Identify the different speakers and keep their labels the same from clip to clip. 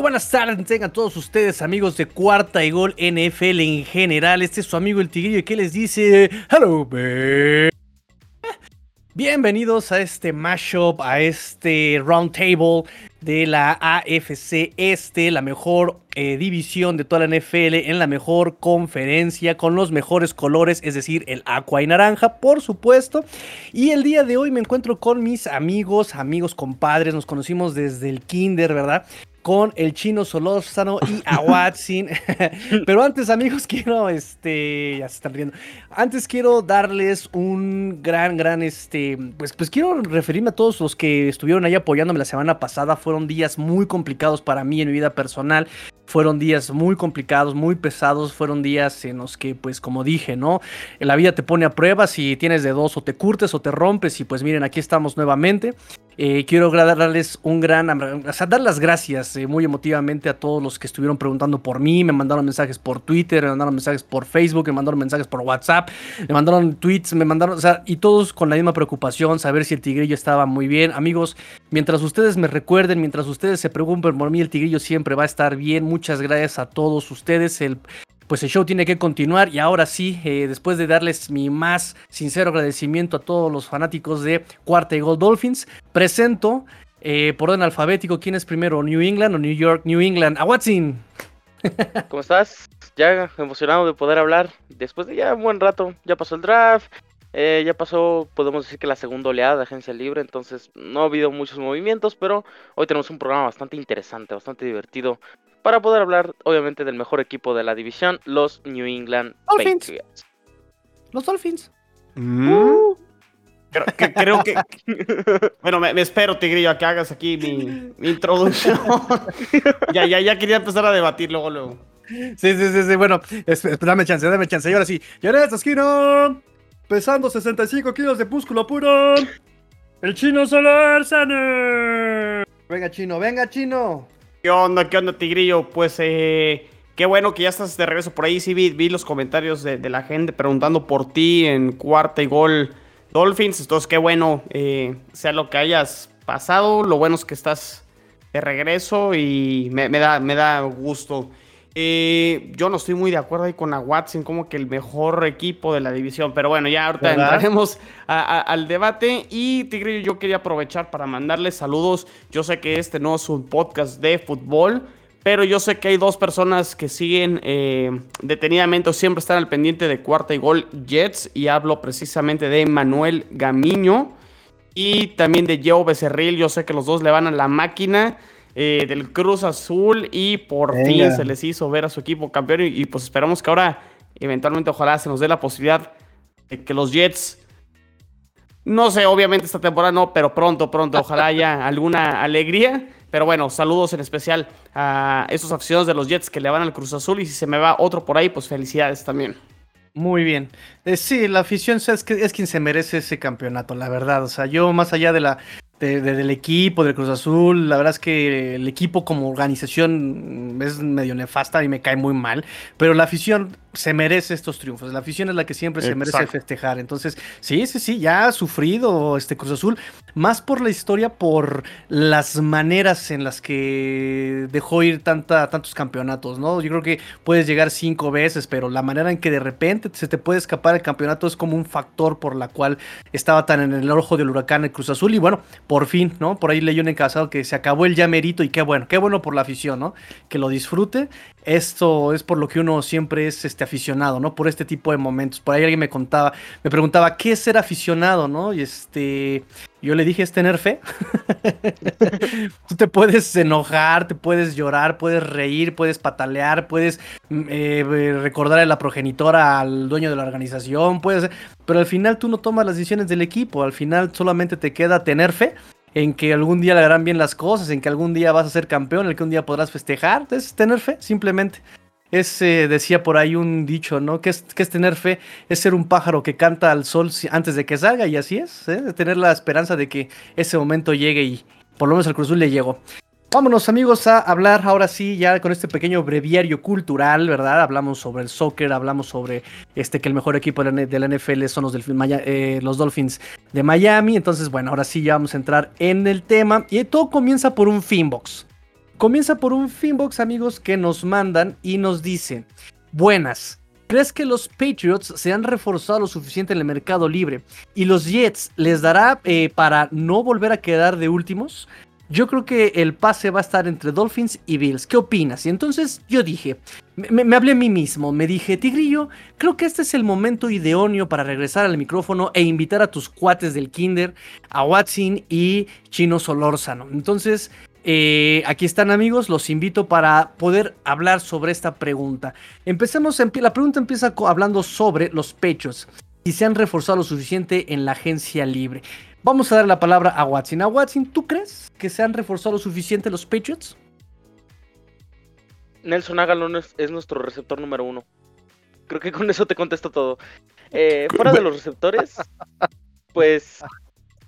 Speaker 1: Buenas tardes, tengan todos ustedes amigos de Cuarta y Gol NFL en general. Este es su amigo el Tigrillo que les dice Hello. Bienvenidos a este mashup, a este roundtable de la AFC Este, la mejor eh, división de toda la NFL en la mejor conferencia con los mejores colores, es decir, el aqua y naranja, por supuesto. Y el día de hoy me encuentro con mis amigos, amigos compadres, nos conocimos desde el kinder, ¿verdad? Con el chino Solórzano y a Watson. Pero antes, amigos, quiero, este, ya se están riendo. Antes quiero darles un gran, gran, este, pues, pues quiero referirme a todos los que estuvieron ahí apoyándome la semana pasada. Fueron días muy complicados para mí en mi vida personal. Fueron días muy complicados, muy pesados. Fueron días en los que, pues, como dije, ¿no? La vida te pone a prueba si tienes de dos o te curtes o te rompes. Y pues miren, aquí estamos nuevamente. Eh, quiero darles un gran, o sea, dar las gracias eh, muy emotivamente a todos los que estuvieron preguntando por mí, me mandaron mensajes por Twitter, me mandaron mensajes por Facebook, me mandaron mensajes por WhatsApp, me mandaron tweets, me mandaron, o sea, y todos con la misma preocupación, saber si el tigrillo estaba muy bien. Amigos, mientras ustedes me recuerden, mientras ustedes se preocupen por mí, el tigrillo siempre va a estar bien. Muchas gracias a todos ustedes. Pues el show tiene que continuar y ahora sí, eh, después de darles mi más sincero agradecimiento a todos los fanáticos de Cuarta y Gold Dolphins, presento eh, por orden alfabético quién es primero, New England o New York, New England. A Watson.
Speaker 2: ¿Cómo estás? Ya emocionado de poder hablar después de ya un buen rato. Ya pasó el draft, eh, ya pasó, podemos decir que la segunda oleada de agencia libre, entonces no ha habido muchos movimientos, pero hoy tenemos un programa bastante interesante, bastante divertido para poder hablar, obviamente, del mejor equipo de la división, los New England Patriots.
Speaker 1: Los Dolphins.
Speaker 3: Mm. Uh. Creo, que, bueno, me, espero, Tigrillo, a que hagas aquí mi, introducción. ya, ya, ya quería empezar a debatir luego, luego.
Speaker 1: Sí, sí, sí, sí. Bueno, dame chance, dame chance. Y ahora sí, esta esquina, pesando 65 kilos de músculo puro, el chino Solar Sane. Venga, chino, venga, chino.
Speaker 3: ¿Qué onda, qué onda, Tigrillo? Pues eh, qué bueno que ya estás de regreso por ahí. Sí, vi, vi los comentarios de, la gente preguntando por ti en cuarta y gol Dolphins. Entonces, qué bueno, eh, sea lo que hayas pasado. Lo bueno es que estás de regreso y me, da, me da gusto. Eh, yo no estoy muy de acuerdo ahí con la Watson como que el mejor equipo de la división, pero bueno, ya ahorita entraremos al debate. Y Tigrillo, yo quería aprovechar para mandarles saludos. Yo sé que este no es un podcast de fútbol, pero yo sé que hay dos personas que siguen eh, detenidamente o siempre están al pendiente de cuarta y gol Jets. Y hablo precisamente de Manuel Gamiño y también de Joe Becerril. Yo sé que los dos le van a la máquina. Eh, del Cruz Azul y por fin se les hizo ver a su equipo campeón y, pues esperamos que ahora eventualmente ojalá se nos dé la posibilidad de que los Jets no sé, obviamente esta temporada no, pero pronto, pronto, ojalá haya alguna alegría. Pero bueno, saludos en especial a esos aficionados de los Jets que le van al Cruz Azul y si se me va otro por ahí, pues felicidades también.
Speaker 1: Muy bien. Eh, sí, la afición es, es quien se merece ese campeonato, la verdad. O sea, yo más allá de la del equipo, del Cruz Azul. La verdad es que el equipo como organización es medio nefasta y me cae muy mal. Pero la afición se merece estos triunfos. La afición es la que siempre se merece festejar. Entonces, sí, sí, sí, ya ha sufrido este Cruz Azul. Más por la historia, por las maneras en las que dejó ir tanta, tantos campeonatos, ¿no? Yo creo que puedes llegar cinco veces, pero la manera en que de repente se te puede escapar el campeonato es como un factor por la cual estaba tan en el ojo del huracán el Cruz Azul. Y bueno, por fin, ¿no? Por ahí leí un encasado que se acabó el llamerito y qué bueno, qué bueno por la afición, ¿no? Que lo disfrute. Esto es por lo que uno siempre es este aficionado, ¿no? Por este tipo de momentos. Por ahí alguien me contaba, me preguntaba, ¿qué es ser aficionado, no? Y este, yo le dije, es tener fe. Tú te puedes enojar, te puedes llorar, puedes reír, puedes patalear, puedes mm, eh, recordar a la progenitora al dueño de la organización, puedes, pero al final tú no tomas las decisiones del equipo, al final solamente te queda tener fe en que algún día le harán bien las cosas, en que algún día vas a ser campeón, en que un día podrás festejar, es tener fe, simplemente. Es, eh, decía por ahí un dicho, ¿no? ¿Qué es, es, tener fe? Es ser un pájaro que canta al sol antes de que salga, y así es, ¿eh? tener la esperanza de que ese momento llegue y por lo menos al Cruzul le llegó. Vámonos amigos a hablar ahora sí ya con este pequeño breviario cultural, ¿verdad? Hablamos sobre el soccer, hablamos sobre este que el mejor equipo de la, NFL son los, eh, los Dolphins de Miami. Entonces, bueno, ahora sí ya vamos a entrar en el tema y todo comienza por un Finbox. Comienza por un Finbox, amigos, que nos mandan y nos dicen, buenas. ¿Crees que los Patriots se han reforzado lo suficiente en el mercado libre y los Jets les dará eh, para no volver a quedar de últimos? Yo creo que el pase va a estar entre Dolphins y Bills. ¿Qué opinas? Y entonces yo dije, me, hablé a mí mismo, me dije, Tigrillo, creo que este es el momento idóneo para regresar al micrófono e invitar a tus cuates del Kinder, a Watson y Chino Solórzano. Entonces, eh, aquí están amigos, los invito para poder hablar sobre esta pregunta. Empecemos, la pregunta empieza hablando sobre los pechos, si se han reforzado lo suficiente en la agencia libre. Vamos a dar la palabra a Watson. A Watson, ¿tú crees que se han reforzado lo suficiente los Patriots?
Speaker 2: Nelson Agalon es, nuestro receptor número uno. Creo que con eso te contesto todo. Eh, fuera de los receptores, pues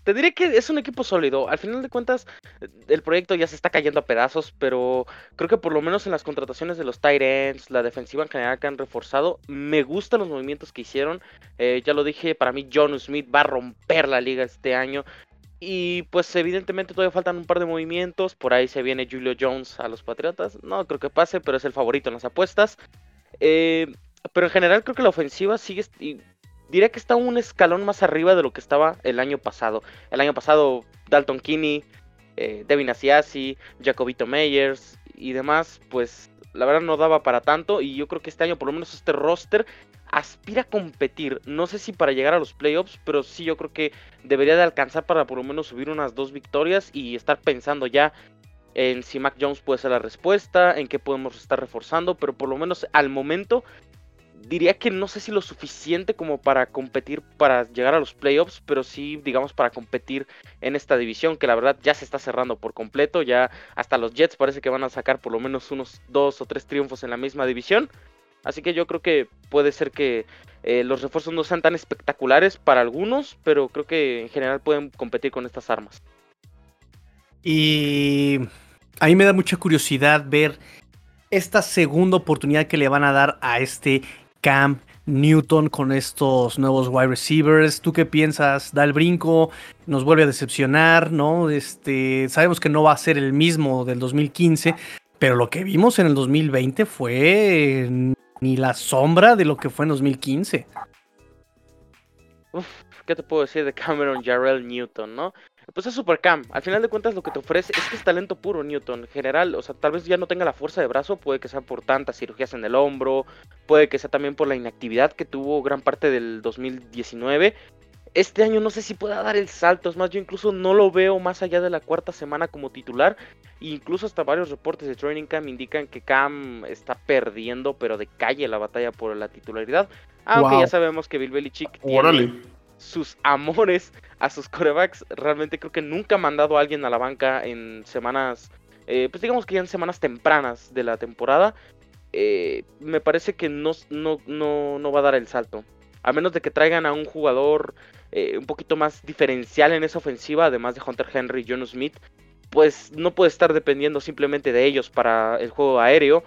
Speaker 2: te diré que es un equipo sólido. Al final de cuentas, el proyecto ya se está cayendo a pedazos, pero creo que por lo menos en las contrataciones de los Tyrants, la defensiva en general que han reforzado, me gustan los movimientos que hicieron. Eh, ya lo dije, para mí John Smith va a romper la liga este año. Y pues evidentemente todavía faltan un par de movimientos. Por ahí se viene Julio Jones a los Patriotas. No creo que pase, pero es el favorito en las apuestas. Eh, pero en general creo que la ofensiva sigue diría que está un escalón más arriba de lo que estaba el año pasado. El año pasado, Dalton Kinney, eh, Devin Asiasi, Jacobito Meyers y demás, pues la verdad no daba para tanto. Y yo creo que este año, por lo menos, este roster aspira a competir. No sé si para llegar a los playoffs, pero sí yo creo que debería de alcanzar para por lo menos subir unas dos victorias y estar pensando ya en si Mac Jones puede ser la respuesta, en qué podemos estar reforzando, pero por lo menos al momento diría que no sé si lo suficiente como para competir, para llegar a los playoffs, pero sí, digamos, para competir en esta división, que la verdad ya se está cerrando por completo, ya hasta los Jets parece que van a sacar por lo menos unos dos o tres triunfos en la misma división. Así que yo creo que puede ser que eh, los refuerzos no sean tan espectaculares para algunos, pero creo que en general pueden competir con estas armas.
Speaker 1: Y a mí me da mucha curiosidad ver esta segunda oportunidad que le van a dar a este Cam Newton con estos nuevos wide receivers. ¿Tú qué piensas? ¿Da el brinco? ¿Nos vuelve a decepcionar? ¿No? Este, sabemos que no va a ser el mismo del 2015, pero lo que vimos en el 2020 fue ni la sombra de lo que fue en 2015.
Speaker 2: Uf, ¿qué te puedo decir de Cameron Jarrell Newton, no? Pues es Super Cam. Al final de cuentas lo que te ofrece es que es talento puro Newton. En general, o sea, tal vez ya no tenga la fuerza de brazo, puede que sea por tantas cirugías en el hombro, puede que sea también por la inactividad que tuvo gran parte del 2019. Este año no sé si pueda dar el salto, es más, yo incluso no lo veo más allá de la cuarta semana como titular. incluso hasta varios reportes de Training Cam indican que Cam está perdiendo, pero de calle la batalla por la titularidad. Aunque ya sabemos que Bill Belichick tiene sus amores a sus corebacks. Realmente creo que nunca ha mandado a alguien a la banca en semanas, eh, pues digamos que ya en semanas tempranas de la temporada. Eh, me parece que no, no, no, va a dar el salto. A menos de que traigan a un jugador eh, un poquito más diferencial en esa ofensiva, además de Hunter Henry y John Smith, pues no puede estar dependiendo simplemente de ellos para el juego aéreo.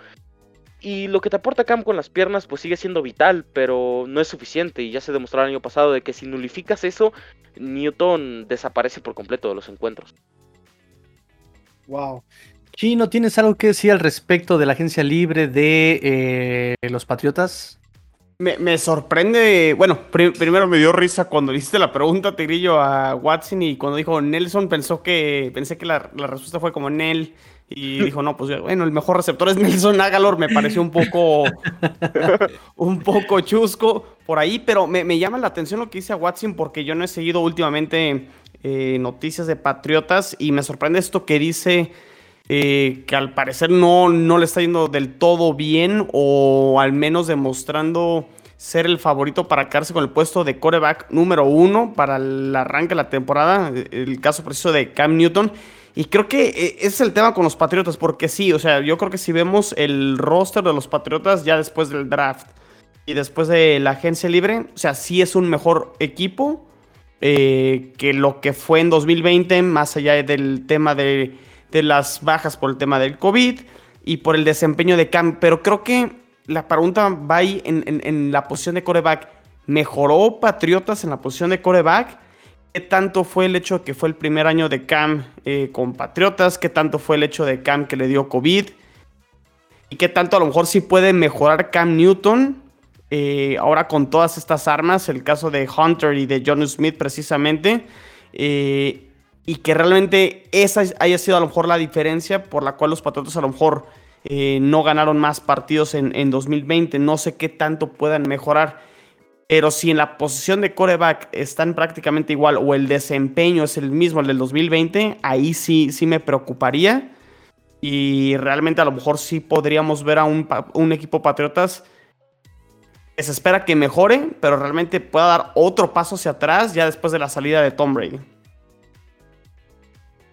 Speaker 2: Y lo que te aporta Cam con las piernas pues sigue siendo vital, pero no es suficiente. Y ya se demostró el año pasado de que si nulificas eso, Newton desaparece por completo de los encuentros.
Speaker 1: Wow. Chino, ¿tienes algo que decir al respecto de la agencia libre de eh, los Patriotas?
Speaker 3: Me, sorprende, bueno, primero me dio risa cuando le hiciste la pregunta, Tigrillo, a Watson y cuando dijo Nelson pensó que, pensé que la, la respuesta fue como Nel y dijo, no, pues bueno, el mejor receptor es Nelson Agalor, me pareció un poco, un poco chusco por ahí, pero me, llama la atención lo que dice a Watson porque yo no he seguido últimamente eh, noticias de Patriotas y me sorprende esto que dice eh, que al parecer no, no le está yendo del todo bien o al menos demostrando ser el favorito para quedarse con el puesto de coreback número uno para el arranque de la temporada, el caso preciso de Cam Newton. Y creo que eh, ese es el tema con los Patriotas, porque sí, o sea, yo creo que si vemos el roster de los Patriotas ya después del draft y después de la agencia libre, o sea, sí es un mejor equipo eh, que lo que fue en 2020, más allá del tema de, las bajas por el tema del COVID y por el desempeño de Cam. Pero creo que la pregunta va ahí en, en la posición de coreback. ¿Mejoró Patriotas en la posición de coreback? ¿Qué tanto fue el hecho de que fue el primer año de Cam eh, con Patriotas? ¿Qué tanto fue el hecho de Cam que le dio COVID? ¿Y qué tanto a lo mejor sí puede mejorar Cam Newton eh, ahora con todas estas armas? El caso de Hunter y de John Smith precisamente. Eh, y que realmente esa haya sido a lo mejor la diferencia por la cual los Patriotas a lo mejor no ganaron más partidos en, en 2020. No sé qué tanto puedan mejorar. Pero si en la posición de coreback están prácticamente igual o el desempeño es el mismo el del 2020, ahí sí, sí me preocuparía. Y realmente a lo mejor sí podríamos ver a un, un equipo Patriotas que se espera que mejore, pero realmente pueda dar otro paso hacia atrás ya después de la salida de Tom Brady.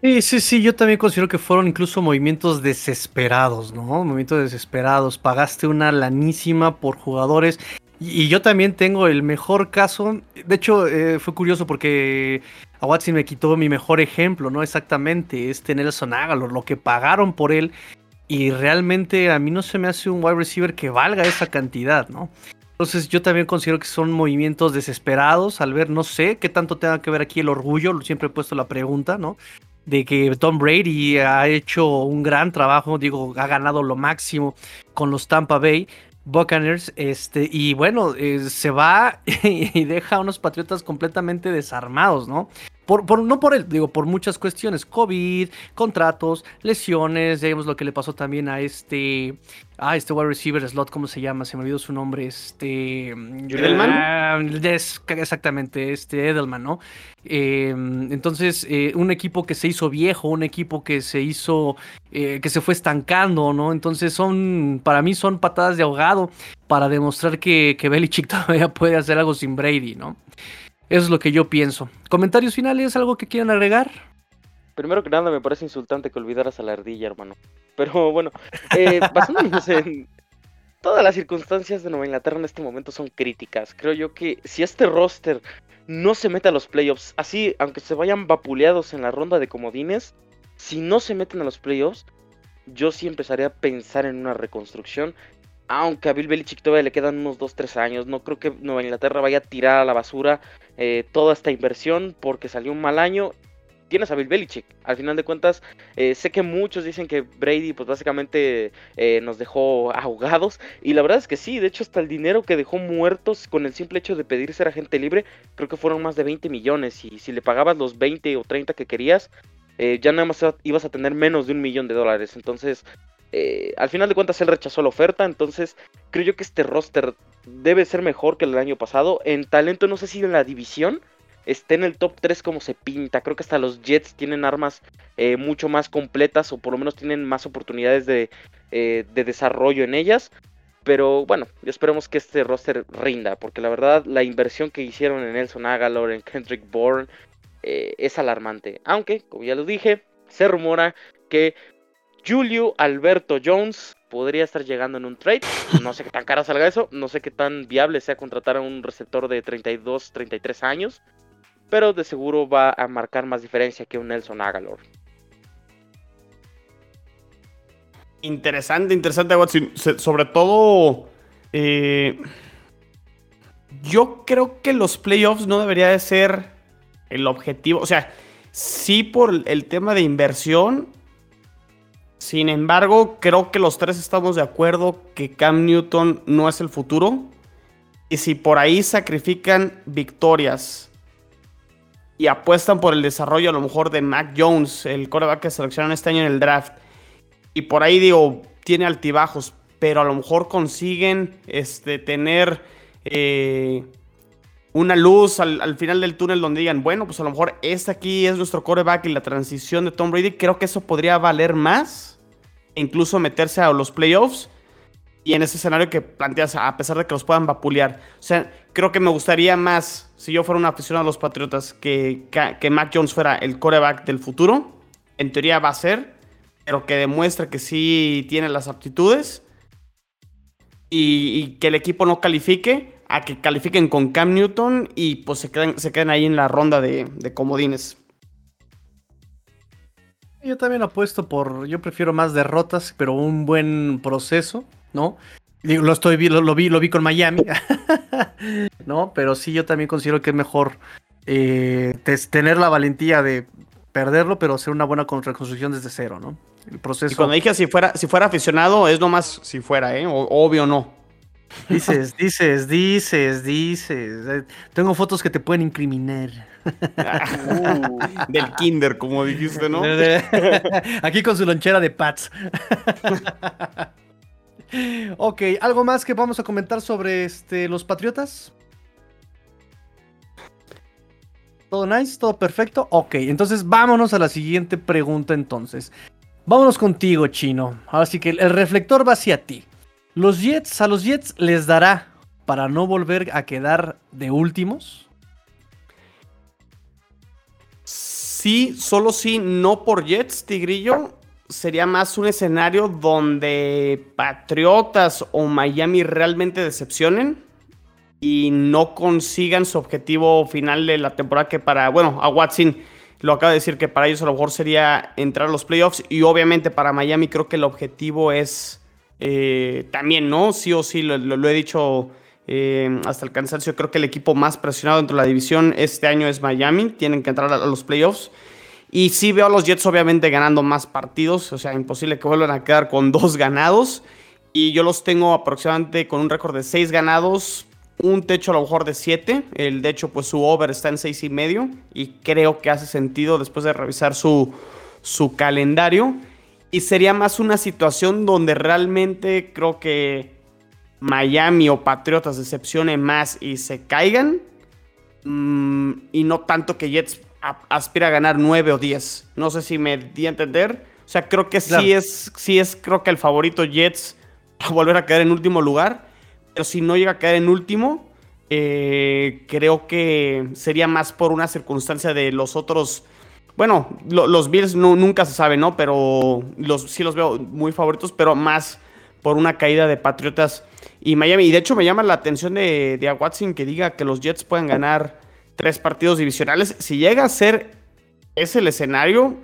Speaker 1: Sí, sí, sí, yo también considero que fueron incluso movimientos desesperados, ¿no? Movimientos desesperados. Pagaste una lanísima por jugadores y yo también tengo el mejor caso. De hecho, eh, fue curioso porque a Watson me quitó mi mejor ejemplo, ¿no? Exactamente, este Nelson Aguilar, lo que pagaron por él. Y realmente a mí no se me hace un wide receiver que valga esa cantidad, ¿no? Entonces yo también considero que son movimientos desesperados al ver, no sé qué tanto tenga que ver aquí el orgullo, siempre he puesto la pregunta, ¿no? De que Tom Brady ha hecho un gran trabajo, digo, ha ganado lo máximo con los Tampa Bay, Buccaneers, este, y bueno, eh, se va y deja a unos patriotas completamente desarmados, ¿no? Por, por, no por él, digo, por muchas cuestiones, COVID, contratos, lesiones, digamos lo que le pasó también a este, a este wide receiver slot, ¿cómo se llama? Se me olvidó su nombre, este...
Speaker 3: Edelman.
Speaker 1: Ah, exactamente, este Edelman, ¿no? Em, entonces, eh, un equipo que se hizo viejo, un equipo que se hizo, eh, que se fue estancando, ¿no? Entonces son, para mí son patadas de ahogado para demostrar que, que Belichick todavía puede hacer algo sin Brady, ¿no? Eso es lo que yo pienso. ¿Comentarios finales? ¿Algo que quieran agregar?
Speaker 2: Primero que nada, me parece insultante que olvidaras a la ardilla, hermano. Pero bueno, eh, basándonos en todas las circunstancias de Nueva Inglaterra en este momento son críticas. Creo yo que si este roster no se mete a los playoffs, así, aunque se vayan vapuleados en la ronda de comodines, si no se meten a los playoffs, yo sí empezaría a pensar en una reconstrucción. Aunque a Bill Belichick todavía le quedan unos 2-3 años, no creo que Nueva Inglaterra vaya a tirar a la basura eh, toda esta inversión porque salió un mal año tienes a Bill Belichick. Al final de cuentas, eh, sé que muchos dicen que Brady, pues básicamente eh, nos dejó ahogados. Y la verdad es que sí, de hecho, hasta el dinero que dejó muertos con el simple hecho de pedir ser agente libre, creo que fueron más de 20 millones. Y si le pagabas los 20 o 30 que querías, eh, ya nada más ibas a tener menos de un millón de dólares. Entonces, al final de cuentas, él rechazó la oferta. Entonces, creo yo que este roster debe ser mejor que el del año pasado. En talento, no sé si en la división esté en el top 3 como se pinta. Creo que hasta los Jets tienen armas eh, mucho más completas o por lo menos tienen más oportunidades de, eh, de desarrollo en ellas. Pero bueno, esperemos que este roster rinda, porque la verdad la inversión que hicieron en Nelson Agalor, en Kendrick Bourne, eh, es alarmante. Aunque, como ya lo dije, se rumora que Julio Alberto Jones podría estar llegando en un trade. No sé qué tan cara salga eso, no sé qué tan viable sea contratar a un receptor de 32, 33 años pero de seguro va a marcar más diferencia que un Nelson Agalor.
Speaker 3: Interesante, interesante, Sobre todo, eh, yo creo que los playoffs no debería de ser el objetivo. O sea, sí por el tema de inversión. Sin embargo, creo que los tres estamos de acuerdo que Cam Newton no es el futuro. Y si por ahí sacrifican victorias y apuestan por el desarrollo a lo mejor de Mac Jones, el coreback que seleccionaron este año en el draft. Y por ahí digo, tiene altibajos, pero a lo mejor consiguen este, tener eh, una luz al, final del túnel donde digan, bueno, pues a lo mejor este aquí es nuestro coreback y la transición de Tom Brady. Creo que eso podría valer más, incluso meterse a los playoffs. Y en ese escenario que planteas, a pesar de que los puedan vapulear. O sea, creo que me gustaría más, si yo fuera una aficionado a los Patriotas, que, que Mac Jones fuera el coreback del futuro. En teoría va a ser, pero que demuestre que sí tiene las aptitudes. Y, que el equipo no califique, a que califiquen con Cam Newton y pues se queden, se ahí en la ronda de comodines.
Speaker 1: Yo también apuesto por, yo prefiero más derrotas, pero un buen proceso ¿no? Lo estoy lo, lo vi, lo vi con Miami, ¿no? Pero sí, yo también considero que es mejor eh, tener la valentía de perderlo, pero hacer una buena reconstrucción desde cero, ¿no?
Speaker 3: El proceso. Y cuando dije si fuera, si fuera aficionado, es nomás si fuera, ¿eh? obvio no.
Speaker 1: Dices, dices, dices, dices. Eh, tengo fotos que te pueden incriminar.
Speaker 3: Uh, del kinder, como dijiste, ¿no?
Speaker 1: Aquí con su lonchera de Pats. ok, ¿algo más que vamos a comentar sobre este, los Patriotas? ¿Todo nice? ¿Todo perfecto? Ok, entonces vámonos a la siguiente pregunta entonces. Vámonos contigo, Chino. Ahora sí que el reflector va hacia ti. Los Jets, a los Jets les dará para no volver a quedar de últimos.
Speaker 3: Sí, solo sí, no por Jets, Tigrillo. Sería más un escenario donde Patriotas o Miami realmente decepcionen y no consigan su objetivo final de la temporada que para, bueno, a Watson lo acaba de decir que para ellos a lo mejor sería entrar a los playoffs y obviamente para Miami creo que el objetivo es eh, también, ¿no? Sí o sí, lo, he dicho eh, hasta el cansancio. Creo que el equipo más presionado dentro de la división este año es Miami. Tienen que entrar a, los playoffs. Y sí veo a los Jets obviamente ganando más partidos. O sea, imposible que vuelvan a quedar con dos ganados. Y yo los tengo aproximadamente con un récord de seis ganados. Un techo a lo mejor de siete. El de hecho, pues su over está en seis y medio. Y creo que hace sentido después de revisar su, su calendario. Y sería más una situación donde realmente creo que Miami o Patriotas decepcionen más y se caigan. Mm, y no tanto que Jets aspira a ganar 9 o 10. No sé si me di a entender. O sea, creo que sí es, sí es, creo que el favorito Jets a volver a caer en último lugar. Pero si no llega a caer en último, eh, creo que sería más por una circunstancia de los otros bueno, los Bills nunca se sabe, ¿no? Pero los, sí los veo muy favoritos, pero más por una caída de Patriotas y Miami. Y de hecho me llama la atención de, de Watson que diga que los Jets pueden ganar tres partidos divisionales. Si llega a ser ese el escenario,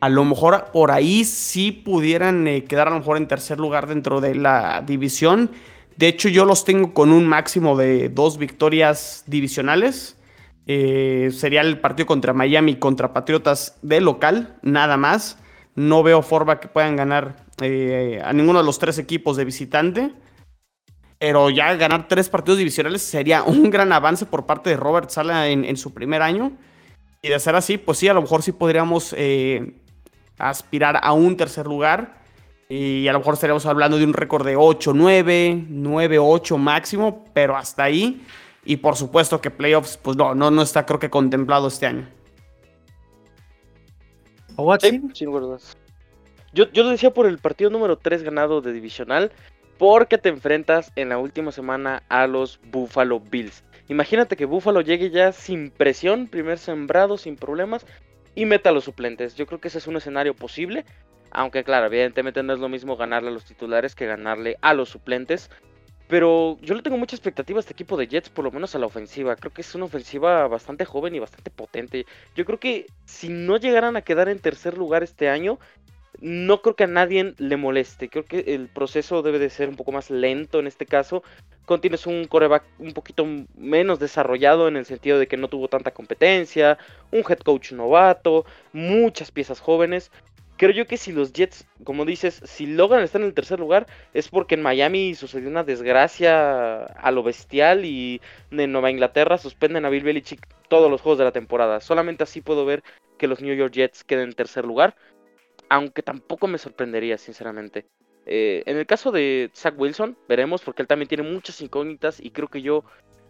Speaker 3: a lo mejor por ahí sí pudieran eh, quedar a lo mejor en tercer lugar dentro de la división. De hecho, yo los tengo con un máximo de dos victorias divisionales. Eh, sería el partido contra Miami, contra Patriotas de local, nada más. No veo forma que puedan ganar eh, a ninguno de los tres equipos de visitante. Pero ya ganar tres partidos divisionales sería un gran avance por parte de Robert Sala en, su primer año. Y de ser así, pues sí, a lo mejor sí podríamos eh, aspirar a un tercer lugar. Y a lo mejor estaríamos hablando de un récord de 8-9, 9-8 máximo, pero hasta ahí y por supuesto que playoffs, pues no, no, no está creo que contemplado este año.
Speaker 2: Sí, sin Yo, yo lo decía por el partido número 3 ganado de divisional, porque te enfrentas en la última semana a los Buffalo Bills. Imagínate que Buffalo llegue ya sin presión, primer sembrado, sin problemas, y meta a los suplentes. Yo creo que ese es un escenario posible, aunque claro, evidentemente no es lo mismo ganarle a los titulares que ganarle a los suplentes. Pero yo le tengo mucha expectativa a este equipo de Jets, por lo menos a la ofensiva. Creo que es una ofensiva bastante joven y bastante potente. Yo creo que si no llegaran a quedar en tercer lugar este año, no creo que a nadie le moleste. Creo que el proceso debe de ser un poco más lento en este caso. Contienes un coreback un poquito menos desarrollado en el sentido de que no tuvo tanta competencia, un head coach novato, muchas piezas jóvenes creo yo que si los Jets, como dices, si logran estar en el tercer lugar, es porque en Miami sucedió una desgracia a lo bestial y en Nueva Inglaterra suspenden a Bill Belichick todos los juegos de la temporada. Solamente así puedo ver que los New York Jets queden en tercer lugar, aunque tampoco me sorprendería, sinceramente. Eh, en el caso de Zach Wilson, veremos, porque él también tiene muchas incógnitas y creo que yo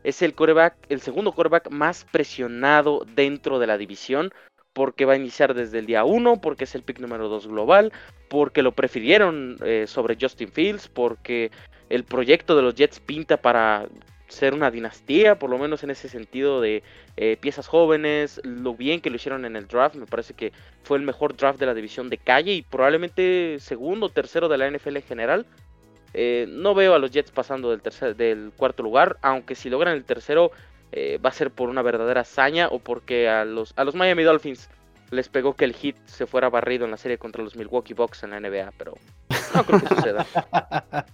Speaker 2: es el coreback, el segundo coreback más presionado dentro de la división porque va a iniciar desde el día 1, porque es el pick número 2 global, porque lo prefirieron eh, sobre Justin Fields, porque el proyecto de los Jets pinta para ser una dinastía, por lo menos en ese sentido de eh, piezas jóvenes, lo bien que lo hicieron en el draft, me parece que fue el mejor draft de la división de calle y probablemente segundo o tercero de la NFL en general. Eh, no veo a los Jets pasando del, cuarto lugar, aunque si logran el tercero eh, va a ser por una verdadera hazaña o porque a los, a los Miami Dolphins les pegó que el hit se fuera barrido en la serie contra los Milwaukee Bucks en la NBA, pero no creo que suceda.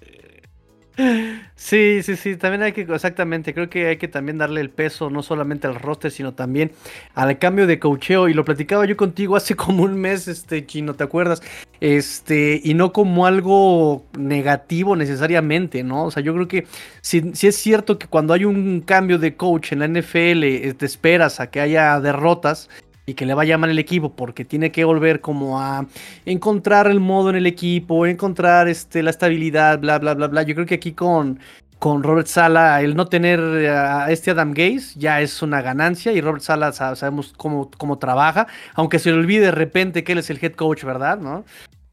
Speaker 1: Sí, sí, sí, también hay que, exactamente, creo que hay que también darle el peso no solamente al roster, sino también al cambio de cocheo, y lo platicaba yo contigo hace como un mes, este, Chino, ¿te acuerdas? Este, y no como algo negativo necesariamente, ¿no? O sea, yo creo que si, si es cierto que cuando hay un cambio de coach en la NFL, eh, te esperas a que haya derrotas, y que le va a llamar el equipo porque tiene que volver como a encontrar el modo en el equipo, encontrar este, la estabilidad, bla, bla, bla, bla. Yo creo que aquí con, con Robert Sala, el no tener a este Adam Gaze ya es una ganancia y Robert Sala sabemos cómo, cómo trabaja, aunque se le olvide de repente que él es el head coach, ¿verdad? ¿No?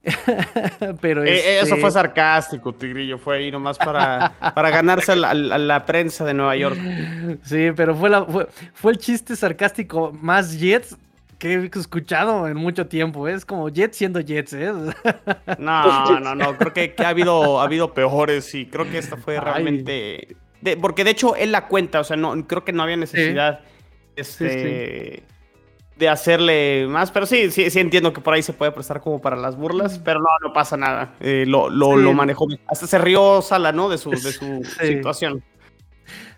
Speaker 3: Pero eh, Eso fue este sarcástico, Tigrillo. Fue ahí nomás para, para ganarse a la, prensa de Nueva York.
Speaker 1: Sí, pero fue, la, fue, el chiste sarcástico más Jets que he escuchado en mucho tiempo. ¿eh? Es como Jets siendo Jets. ¿eh?
Speaker 3: No, no, no. Creo que, ha, habido, ha habido peores y creo que esta fue realmente. porque de hecho él la cuenta, o sea, no, creo que no había necesidad. Este de hacerle más, pero sí, sí, sí entiendo que por ahí se puede prestar como para las burlas, pero no, no pasa nada. Eh, lo, lo, lo, manejó. Hasta se rió Sala, ¿no? De su, de su situación.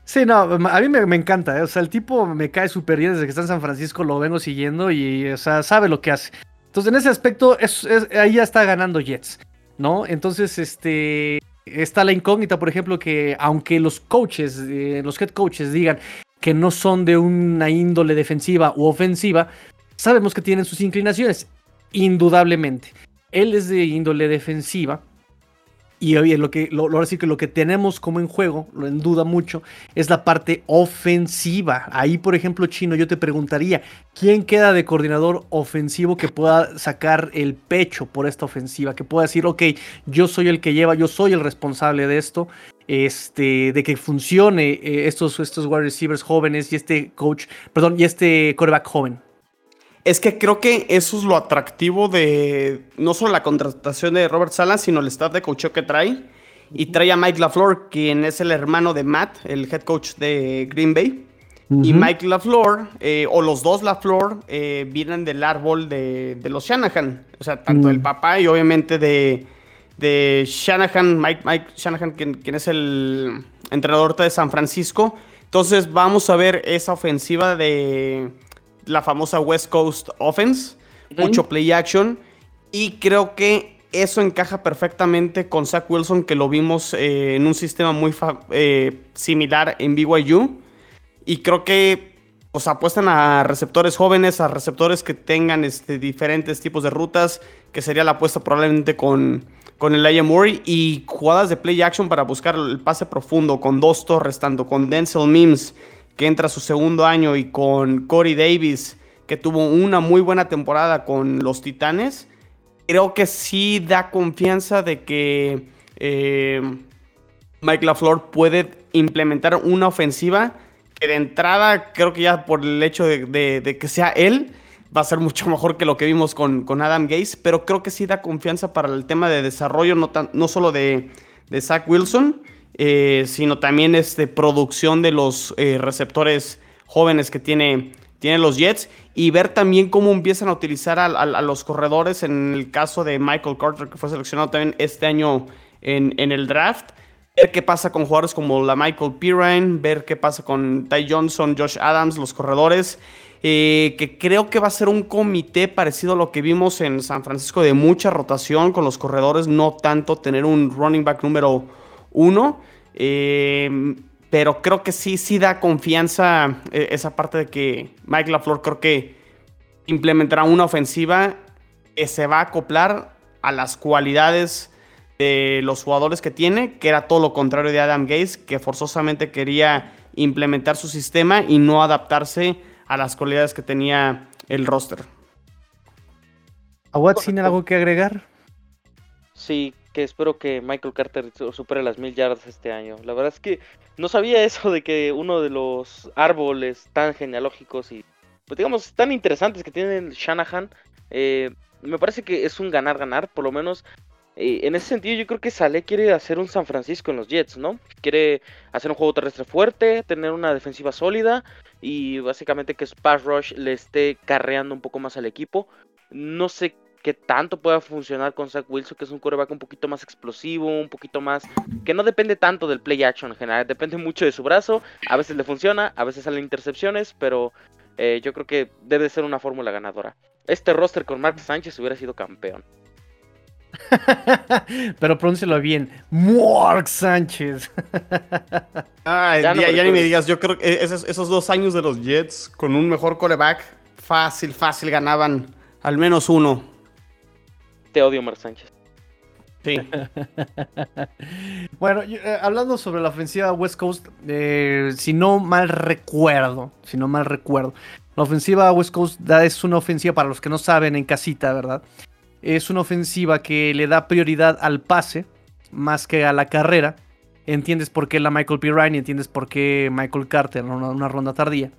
Speaker 1: Sí, no, a mí me, encanta, ¿eh? o sea, el tipo me cae súper bien desde que está en San Francisco, lo vengo siguiendo y, o sea, sabe lo que hace. Entonces, en ese aspecto, es, ahí ya está ganando Jets, ¿no? Entonces, este, está la incógnita, por ejemplo, que aunque los coaches, eh, los head coaches digan, que no son de una índole defensiva u ofensiva, sabemos que tienen sus inclinaciones, indudablemente. Él es de índole defensiva, y lo que, lo, lo, que lo que tenemos como en juego, lo en duda mucho, es la parte ofensiva. Ahí, por ejemplo, Chino, yo te preguntaría, ¿quién queda de coordinador ofensivo que pueda sacar el pecho por esta ofensiva? Que pueda decir, ok, yo soy el que lleva, yo soy el responsable de esto, este, de que funcione eh, estos, estos wide receivers jóvenes y este coach, perdón, y este quarterback joven.
Speaker 3: Es que creo que eso es lo atractivo de no solo la contratación de Robert Sala, sino el staff de coach que trae. Y trae a Mike LaFleur, quien es el hermano de Matt, el head coach de Green Bay. Y Mike LaFleur, eh, o los dos LaFleur, eh, vienen del árbol de, los Shanahan. O sea, tanto el papá y obviamente de, de Shanahan, Mike, Mike Shanahan, quien, quien es el entrenador de San Francisco. Entonces vamos a ver esa ofensiva de la famosa West Coast Offense, mucho play action, y creo que eso encaja perfectamente con Zach Wilson, que lo vimos eh, en un sistema muy eh, similar en BYU, y creo que pues, apuestan a receptores jóvenes, a receptores que tengan este, diferentes tipos de rutas, que sería la apuesta probablemente con, con el Aya Murray, y jugadas de play action para buscar el pase profundo, con dos torres, tanto con Denzel Mims, que entra su segundo año, y con Corey Davis, que tuvo una muy buena temporada con los Titanes, creo que sí da confianza de que eh, Mike LaFleur puede implementar una ofensiva que de entrada creo que ya por el hecho de, que sea él va a ser mucho mejor que lo que vimos con, con, Adam Gaze, pero creo que sí da confianza para el tema de desarrollo, no, tan, no solo de, de Zach Wilson, eh, sino también este, producción de los eh, receptores jóvenes que tiene, tiene los Jets y ver también cómo empiezan a utilizar a, los corredores en el caso de Michael Carter, que fue seleccionado también este año en, el draft. Ver qué pasa con jugadores como la Michael Pirine, ver qué pasa con Ty Johnson, Josh Adams, los corredores. Eh, que creo que va a ser un comité parecido a lo que vimos en San Francisco de mucha rotación con los corredores, no tanto tener un running back número uno. Eh, pero creo que sí, sí da confianza eh, esa parte de que Mike LaFleur creo que implementará una ofensiva que se va a acoplar a las cualidades de los jugadores que tiene, que era todo lo contrario de Adam Gates, que forzosamente quería implementar su sistema y no adaptarse a las cualidades que tenía el roster.
Speaker 1: ¿A Watson algo que agregar?
Speaker 2: Sí, que espero que Michael Carter supere las mil yardas este año. La verdad es que no sabía eso de que uno de los árboles tan genealógicos y, pues digamos, tan interesantes que tiene Shanahan, eh, me parece que es un ganar-ganar, por lo menos. Eh, en ese sentido, yo creo que Saleh quiere hacer un San Francisco en los Jets, ¿no? Quiere hacer un juego terrestre fuerte, tener una defensiva sólida y básicamente que Pass Rush le esté carreando un poco más al equipo. No sé qué tanto pueda funcionar con Zach Wilson, que es un quarterback un poquito más explosivo, un poquito más, que no depende tanto del play action en general, depende mucho de su brazo, a veces le funciona, a veces salen intercepciones, pero eh, yo creo que debe ser una fórmula ganadora. Este roster con Mark Sánchez hubiera sido campeón.
Speaker 1: Pero pronúncialo bien. Mark Sánchez.
Speaker 3: Ay, ya, ni me digas, yo creo que esos, esos, dos años de los Jets con un mejor coreback, fácil, fácil ganaban al menos uno.
Speaker 2: Te odio, Mark Sánchez.
Speaker 3: Sí.
Speaker 1: bueno, eh, hablando sobre la ofensiva West Coast, eh, si no mal recuerdo, si no mal recuerdo, la ofensiva West Coast es una ofensiva para los que no saben en casita, ¿verdad? Es una ofensiva que le da prioridad al pase más que a la carrera. Entiendes por qué la Michael P. Ryan y entiendes por qué Michael Carter en una, ronda tardía.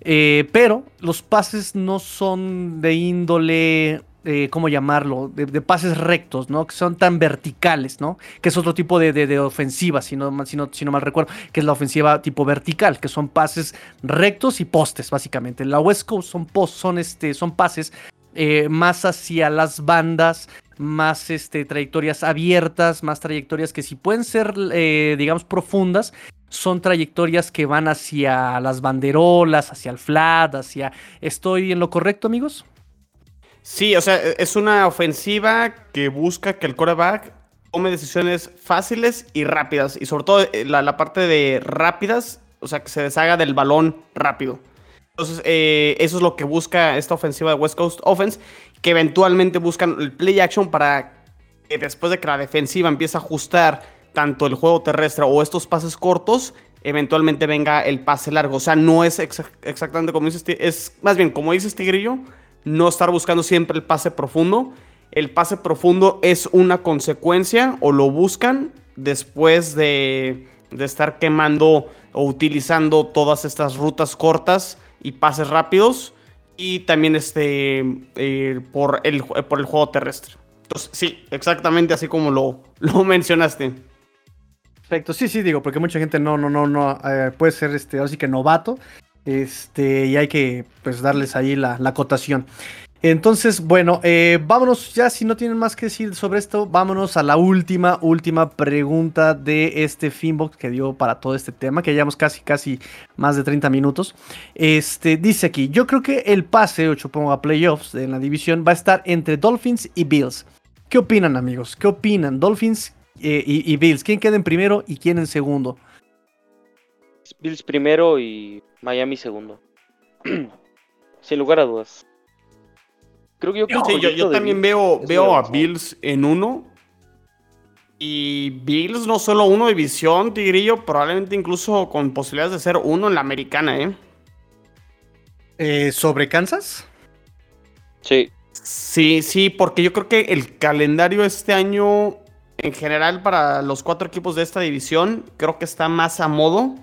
Speaker 1: Eh, pero los pases no son de índole eh, ¿cómo llamarlo? De, pases rectos, ¿no? Que son tan verticales, ¿no? Que es otro tipo de, ofensiva, si no, si, si no, mal recuerdo, que es la ofensiva tipo vertical, que son pases rectos y postes, básicamente. La West Coast son, post, son, este, son pases eh, más hacia las bandas, más este, trayectorias abiertas, más trayectorias que si pueden ser, eh, digamos, profundas, son trayectorias que van hacia las banderolas, hacia el flat, hacia... ¿Estoy en lo correcto, amigos?
Speaker 3: Sí, o sea, e, es una ofensiva que busca que el quarterback tome decisiones fáciles y rápidas. Y sobre todo eh, la, parte de rápidas, o sea, que se deshaga del balón rápido. Entonces, eh, eso es lo que busca esta ofensiva de West Coast Offense, que eventualmente buscan el play action para que después de que la defensiva empiece a ajustar tanto el juego terrestre o estos pases cortos, eventualmente venga el pase largo. O sea, no es exactamente como dice es más bien como dice este grillo, no estar buscando siempre el pase profundo. El pase profundo es una consecuencia o lo buscan después de, estar quemando o utilizando todas estas rutas cortas y pases rápidos y también este eh, por, el, por el juego terrestre. Entonces, sí, exactamente así como lo, lo mencionaste.
Speaker 1: Perfecto, sí, sí, digo, porque mucha gente no, no, no, no, eh, puede ser este, así que novato este, y hay que pues darles ahí la, la acotación. Entonces, bueno, eh, vámonos ya, si no tienen más que decir sobre esto, vámonos a la última, última pregunta de este Finbox que dio para todo este tema, que llevamos casi, casi más de 30 minutos. Este, dice aquí, yo creo que el pase, o supongo a playoffs en la división, va a estar entre Dolphins y Bills. ¿Qué opinan, amigos? ¿Qué opinan? Dolphins eh, y, y Bills, ¿quién queda en primero y quién en segundo?
Speaker 2: Bills primero y Miami segundo. Sin lugar a dudas.
Speaker 3: Creo que yo, yo, también veo, veo a Bills en uno. Y Bills no solo uno de visión, Tigrillo, probablemente incluso con posibilidades de ser uno en la americana, ¿eh?
Speaker 1: eh sobre Kansas?
Speaker 2: Sí.
Speaker 3: Sí, sí, porque yo creo que el calendario este año, en general, para los cuatro equipos de esta división, creo que está más a modo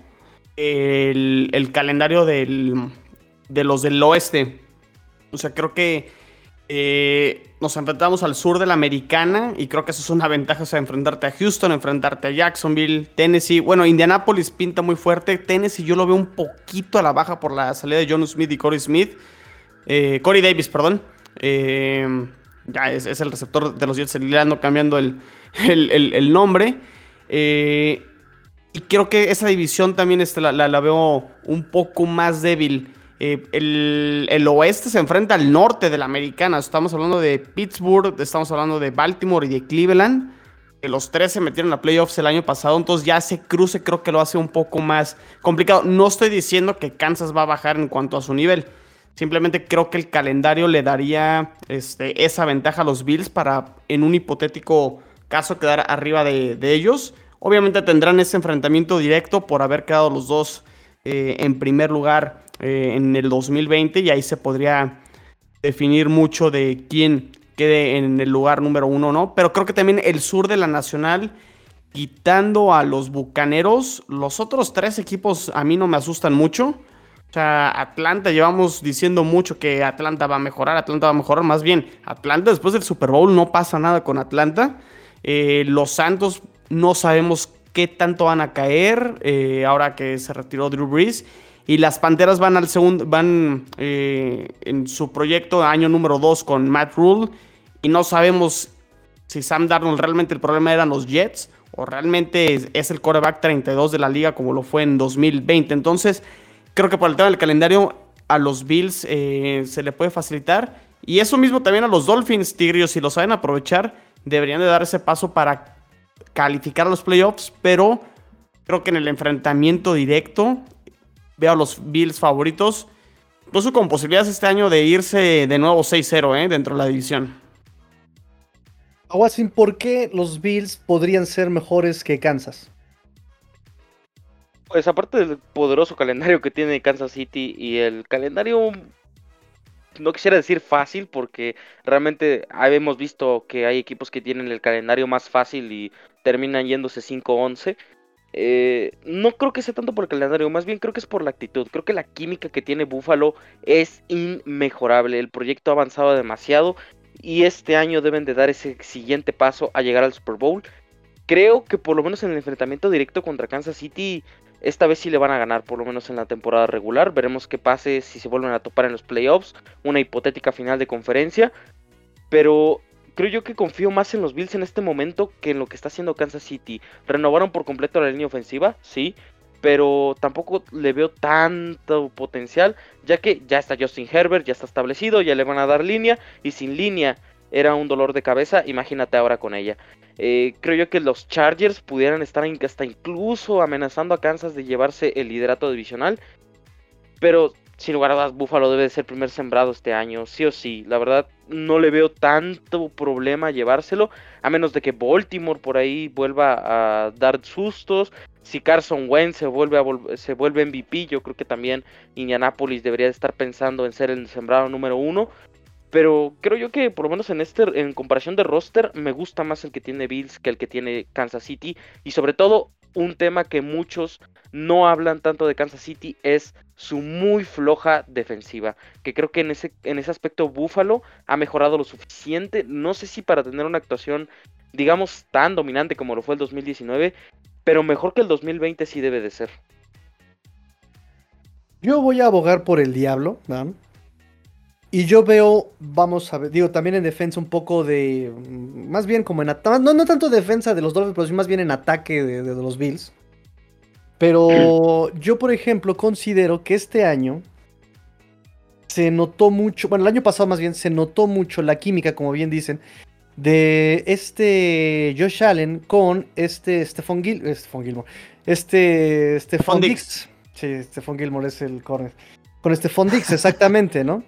Speaker 3: el, calendario del, de los del oeste. O sea, creo que eh, nos enfrentamos al sur de la americana y creo que eso es una ventaja, o sea, enfrentarte a Houston, enfrentarte a Jacksonville, Tennessee. Bueno, Indianapolis pinta muy fuerte. Tennessee yo lo veo un poquito a la baja por la salida de John Smith y Corey Smith. Eh, Corey Davis, perdón. Eh, ya es, el receptor de los Jets, el ando cambiando el, el nombre. Eh, y creo que esa división también este, la, veo un poco más débil. Eh, el, oeste se enfrenta al norte de la americana. Estamos hablando de Pittsburgh, estamos hablando de Baltimore y de Cleveland. Que los tres se metieron a playoffs el año pasado. Entonces ya ese cruce creo que lo hace un poco más complicado. No estoy diciendo que Kansas va a bajar en cuanto a su nivel. Simplemente creo que el calendario le daría este, esa ventaja a los Bills para en un hipotético caso quedar arriba de, de ellos. Obviamente tendrán ese enfrentamiento directo por haber quedado los dos eh, en primer lugar eh, en el 2020 y ahí se podría definir mucho de quién quede en el lugar número uno, ¿no? Pero creo que también el sur de la Nacional, quitando a los Bucaneros, los otros tres equipos a mí no me asustan mucho. O sea, Atlanta, llevamos diciendo mucho que Atlanta va a mejorar, Atlanta va a mejorar. Más bien, Atlanta después del Super Bowl no pasa nada con Atlanta. Eh, los Santos no sabemos qué tanto van a caer eh, ahora que se retiró Drew Brees. Y las Panteras van al segundo, van eh, en su proyecto año número 2 con Matt Rule. y no sabemos si Sam Darnold realmente el problema eran los Jets o realmente es, el coreback 32 de la liga como lo fue en 2020. Entonces, creo que por el tema del calendario a los Bills eh, se le puede facilitar. Y eso mismo también a los Dolphins, Tigrios, si lo saben aprovechar, deberían de dar ese paso para calificar a los playoffs, pero creo que en el enfrentamiento directo veo a los Bills favoritos, incluso con posibilidades este año de irse de nuevo 6-0 ¿eh? dentro de la división.
Speaker 1: Aguasin, ¿por qué los Bills podrían ser mejores que Kansas?
Speaker 2: Pues aparte del poderoso calendario que tiene Kansas City y el calendario, no quisiera decir fácil porque realmente hemos visto que hay equipos que tienen el calendario más fácil y terminan yéndose 5-11. Eh, no creo que sea tanto por el calendario, más bien creo que es por la actitud. Creo que la química que tiene Buffalo es inmejorable. El proyecto ha avanzado demasiado y este año deben de dar ese siguiente paso a llegar al Super Bowl. Creo que por lo menos en el enfrentamiento directo contra Kansas City, esta vez sí le van a ganar, por lo menos en la temporada regular. Veremos qué pase si se vuelven a topar en los playoffs, una hipotética final de conferencia. Pero creo yo que confío más en los Bills en este momento que en lo que está haciendo Kansas City. Renovaron por completo la línea ofensiva, sí, pero tampoco le veo tanto potencial, ya que ya está Justin Herbert, ya está establecido, ya le van a dar línea, y sin línea era un dolor de cabeza, imagínate ahora con ella. Eh, creo yo que los Chargers pudieran estar hasta incluso amenazando a Kansas de llevarse el liderato divisional, pero sin lugar a dudas Buffalo debe de ser primer sembrado este año, sí o sí. La verdad no le veo tanto problema llevárselo, a menos de que Baltimore por ahí vuelva a dar sustos, si Carson Wentz se vuelve, a se vuelve MVP, yo creo que también Indianapolis debería estar pensando en ser el sembrado número uno. Pero creo yo que por lo menos en este, en comparación de roster, me gusta más el que tiene Bills que el que tiene Kansas City. Y sobre todo, un tema que muchos no hablan tanto de Kansas City es su muy floja defensiva. Que creo que en ese, en ese aspecto Buffalo ha mejorado lo suficiente. No sé si para tener una actuación, digamos, tan dominante como lo fue el 2019 pero mejor que el 2020 sí debe de ser.
Speaker 1: Yo voy a abogar por el diablo, ¿no? Y yo veo, vamos a ver, digo, también en defensa un poco de, más bien como en ataque, no, no tanto defensa de los Dolphins, pero sí más bien en ataque de, de los Bills. Pero yo, por ejemplo, considero que este año se notó mucho, bueno, el año pasado más bien se notó mucho la química, como bien dicen, de este Josh Allen con este Stephon, Gil eh, Gilmore. Este Stephon Dix. Sí, Stephon Gilmore es el corner. Con Stephon Dix, exactamente, ¿no?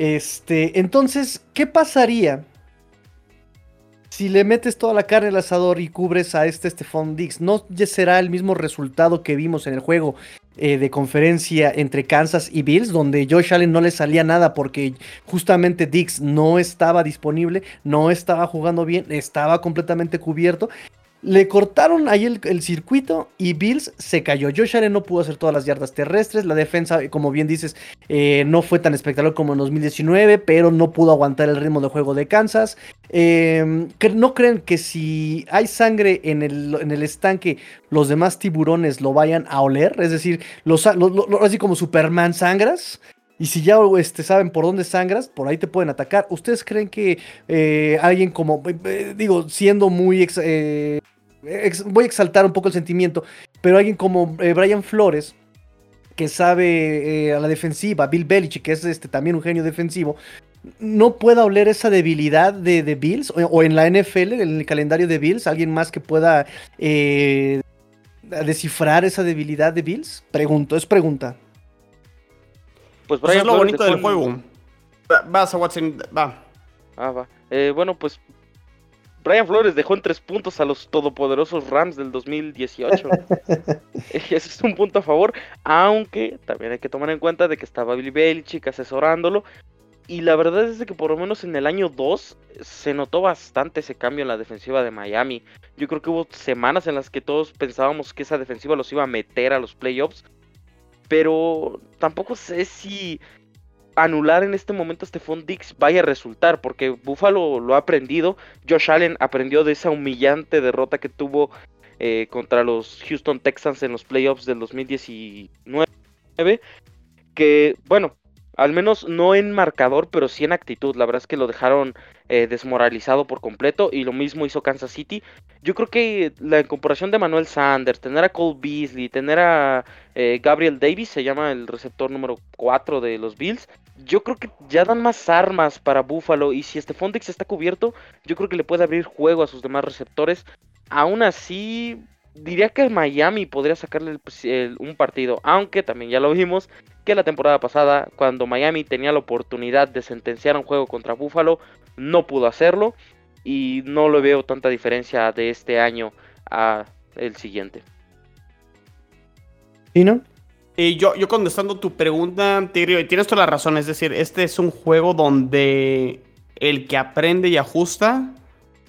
Speaker 1: Este, entonces, ¿qué pasaría si le metes toda la carne al asador y cubres a este Stephon Dix? ¿No será el mismo resultado que vimos en el juego eh, de conferencia entre Kansas y Bills, donde Josh Allen no le salía nada porque justamente Dix no estaba disponible, no estaba jugando bien, estaba completamente cubierto. Le cortaron ahí el, circuito y Bills se cayó. Josh Allen no pudo hacer todas las yardas terrestres. La defensa, como bien dices, eh, no fue tan espectacular como en 2019, pero no pudo aguantar el ritmo de juego de Kansas. Em, ¿No creen que si hay sangre en el, estanque, los demás tiburones lo vayan a oler? Es decir, así como Superman sangras. Y si ya este, saben por dónde sangras, por ahí te pueden atacar. ¿Ustedes creen que eh, alguien como, eh, digo, siendo muy voy a exaltar un poco el sentimiento, pero alguien como eh, Brian Flores, que sabe eh, a la defensiva, Bill Belichick, que es este, también un genio defensivo, no pueda oler esa debilidad de, Bills, o, en la NFL, en el calendario de Bills, alguien más que pueda eh, descifrar esa debilidad de Bills? Pregunto, es pregunta.
Speaker 3: Pues, pues es lo bonito del juego. Vas a Watson, va.
Speaker 2: Ah, va. bueno, pues Brian Flores dejó en tres puntos a los todopoderosos Rams del 2018. Ese es un punto a favor, aunque también hay que tomar en cuenta de que estaba Billy Belichick asesorándolo. Y la verdad es que por lo menos en el año 2 se notó bastante ese cambio en la defensiva de Miami. Yo creo que hubo semanas en las que todos pensábamos que esa defensiva los iba a meter a los playoffs. Pero tampoco sé si anular en este momento a Stephon Dix vaya a resultar, porque Buffalo lo ha aprendido, Josh Allen aprendió de esa humillante derrota que tuvo eh, contra los Houston Texans en los playoffs del 2019, que bueno, Al menos no en marcador, pero sí en actitud. La verdad es que lo dejaron eh, desmoralizado por completo y lo mismo hizo Kansas City. Yo creo que la incorporación de Manuel Sanders, tener a Cole Beasley, tener a eh, Gabriel Davis, se llama el receptor número 4 de los Bills, yo creo que ya dan más armas para Buffalo y si Stephon Dix está cubierto, yo creo que le puede abrir juego a sus demás receptores. Aún así, diría que Miami podría sacarle un partido, aunque también ya lo vimos que la temporada pasada, cuando Miami tenía la oportunidad de sentenciar un juego contra Buffalo, no pudo hacerlo y no le veo tanta diferencia de este año a el siguiente.
Speaker 3: ¿Y no? Y yo, yo contestando tu pregunta, y tienes toda la razón, es decir, este es un juego donde el que aprende y ajusta,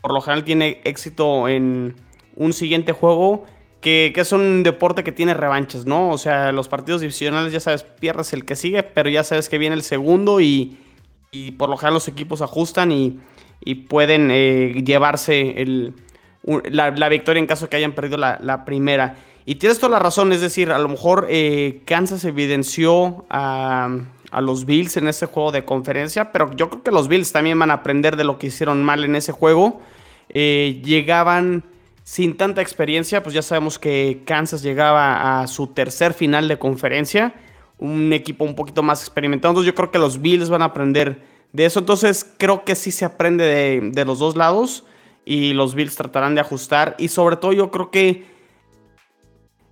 Speaker 3: por lo general tiene éxito en un siguiente juego que, es un deporte que tiene revanchas, ¿no? O sea, los partidos divisionales ya sabes, pierdes el que sigue, pero ya sabes que viene el segundo y, por lo general los equipos ajustan y, pueden eh, llevarse el, la, victoria en caso que hayan perdido la, primera. Y tienes toda la razón, es decir, a lo mejor eh, Kansas evidenció a, los Bills en ese juego de conferencia, pero yo creo que los Bills también van a aprender de lo que hicieron mal en ese juego. Eh, llegaban sin tanta experiencia, pues ya sabemos que Kansas llegaba a su tercer final de conferencia, un equipo un poquito más experimentado, entonces yo creo que los Bills van a aprender de eso, entonces creo que sí se aprende de, los dos lados y los Bills tratarán de ajustar y sobre todo yo creo que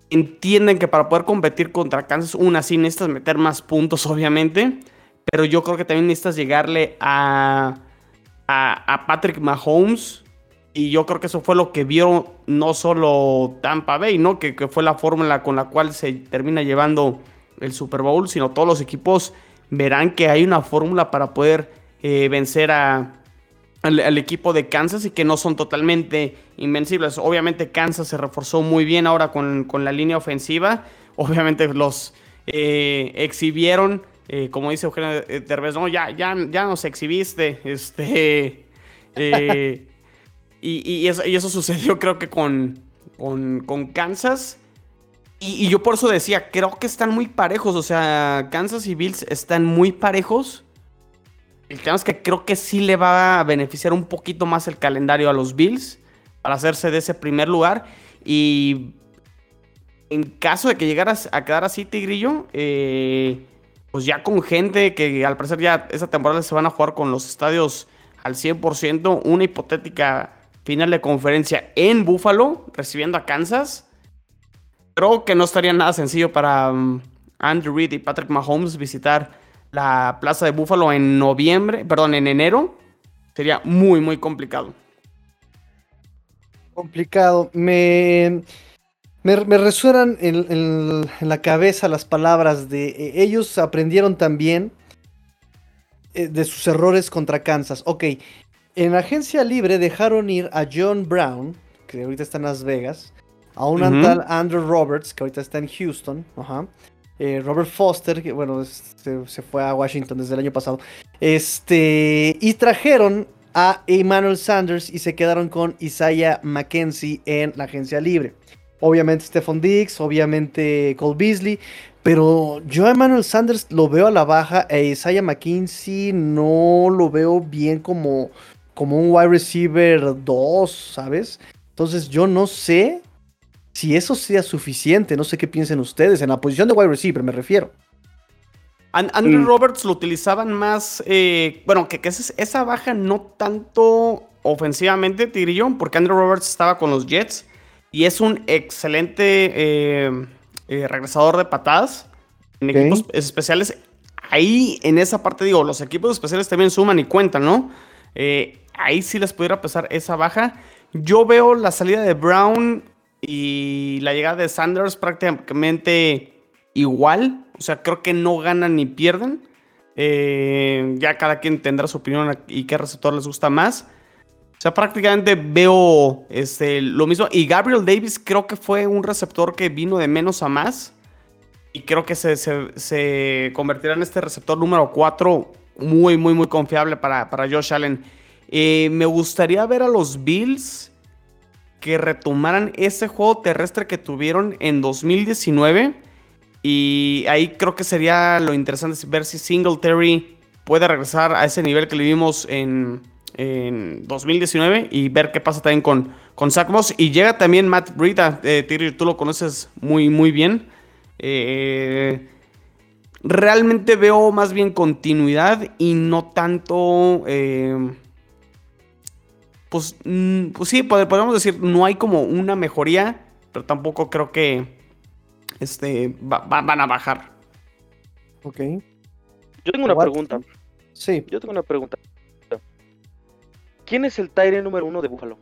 Speaker 3: entienden que para poder competir contra Kansas, una sí necesitas meter más puntos obviamente, pero yo creo que también necesitas llegarle a, a, Patrick Mahomes y yo creo que eso fue lo que vio no solo Tampa Bay, ¿no? Que, fue la fórmula con la cual se termina llevando el Super Bowl, sino todos los equipos verán que hay una fórmula para poder eh, vencer a, al, equipo de Kansas y que no son totalmente invencibles. Obviamente Kansas se reforzó muy bien ahora con, la línea ofensiva. Obviamente los eh, exhibieron, eh, como dice Eugenio Derbez, no, ya, ya, ya nos exhibiste, este... Y, eso, sucedió creo que con, con, Kansas. Y, yo por eso decía, creo que están muy parejos. O sea, Kansas y Bills están muy parejos. El tema es que creo que sí le va a beneficiar un poquito más el calendario a los Bills para hacerse de ese primer lugar. Y en caso de que llegaras a quedar así, Tigrillo, eh, pues ya con gente que al parecer ya esa temporada se van a jugar con los estadios al 100%, una hipotética final de conferencia en Buffalo, recibiendo a Kansas. Creo que no estaría nada sencillo para um, Andrew Reid y Patrick Mahomes visitar la plaza de Buffalo en noviembre, perdón, en enero. Sería muy, muy complicado.
Speaker 1: Complicado. Me, me, resuenan en, la cabeza las palabras de eh, ellos aprendieron también eh, de sus errores contra Kansas. Ok, en agencia libre dejaron ir a John Brown, que ahorita está en Las Vegas, a un tal Andrew Roberts, que ahorita está en Houston, eh, Robert Foster, que bueno, se, fue a Washington desde el año pasado, este, y trajeron a Emmanuel Sanders y se quedaron con Isaiah McKenzie en la agencia libre. Obviamente Stephon Diggs, obviamente Cole Beasley, pero yo a Emmanuel Sanders lo veo a la baja e Isaiah McKenzie no lo veo bien como como un wide receiver 2, ¿sabes? Entonces yo no sé si eso sea suficiente, no sé qué piensen ustedes, en la posición de wide receiver me refiero.
Speaker 3: Andrew mm. Roberts lo utilizaban más, eh, bueno, que, esa, baja no tanto ofensivamente, Tigrillo, porque Andrew Roberts estaba con los Jets y es un excelente eh, eh, regresador de patadas en equipos especiales. Ahí en esa parte digo, los equipos especiales también suman y cuentan, ¿no? Eh, ahí sí les pudiera pesar esa baja. Yo veo la salida de Brown y la llegada de Sanders prácticamente igual. O sea, creo que no ganan ni pierden. Eh, ya cada quien tendrá su opinión y qué receptor les gusta más. O sea, prácticamente veo este, lo mismo. Y Gabriel Davis creo que fue un receptor que vino de menos a más. Y creo que se, se, convertirá en este receptor número 4 muy, muy, muy confiable para, para Josh Allen. Eh, me gustaría ver a los Bills que retomaran ese juego terrestre que tuvieron en 2019 Y ahí creo que sería lo interesante ver si Singletary puede regresar a ese nivel que le vimos en, 2019 y ver qué pasa también con, con Zach. Y llega también Matt Brita, eh, tú lo conoces muy, muy bien. Eh, realmente veo más bien continuidad y no tanto... Eh, pues, mm, pues sí, podemos decir, no hay como una mejoría, pero tampoco creo que este, van a bajar.
Speaker 1: Ok.
Speaker 4: Yo tengo una pregunta.
Speaker 1: Sí.
Speaker 4: Yo tengo una pregunta. ¿Quién es el Tyre número uno de Buffalo?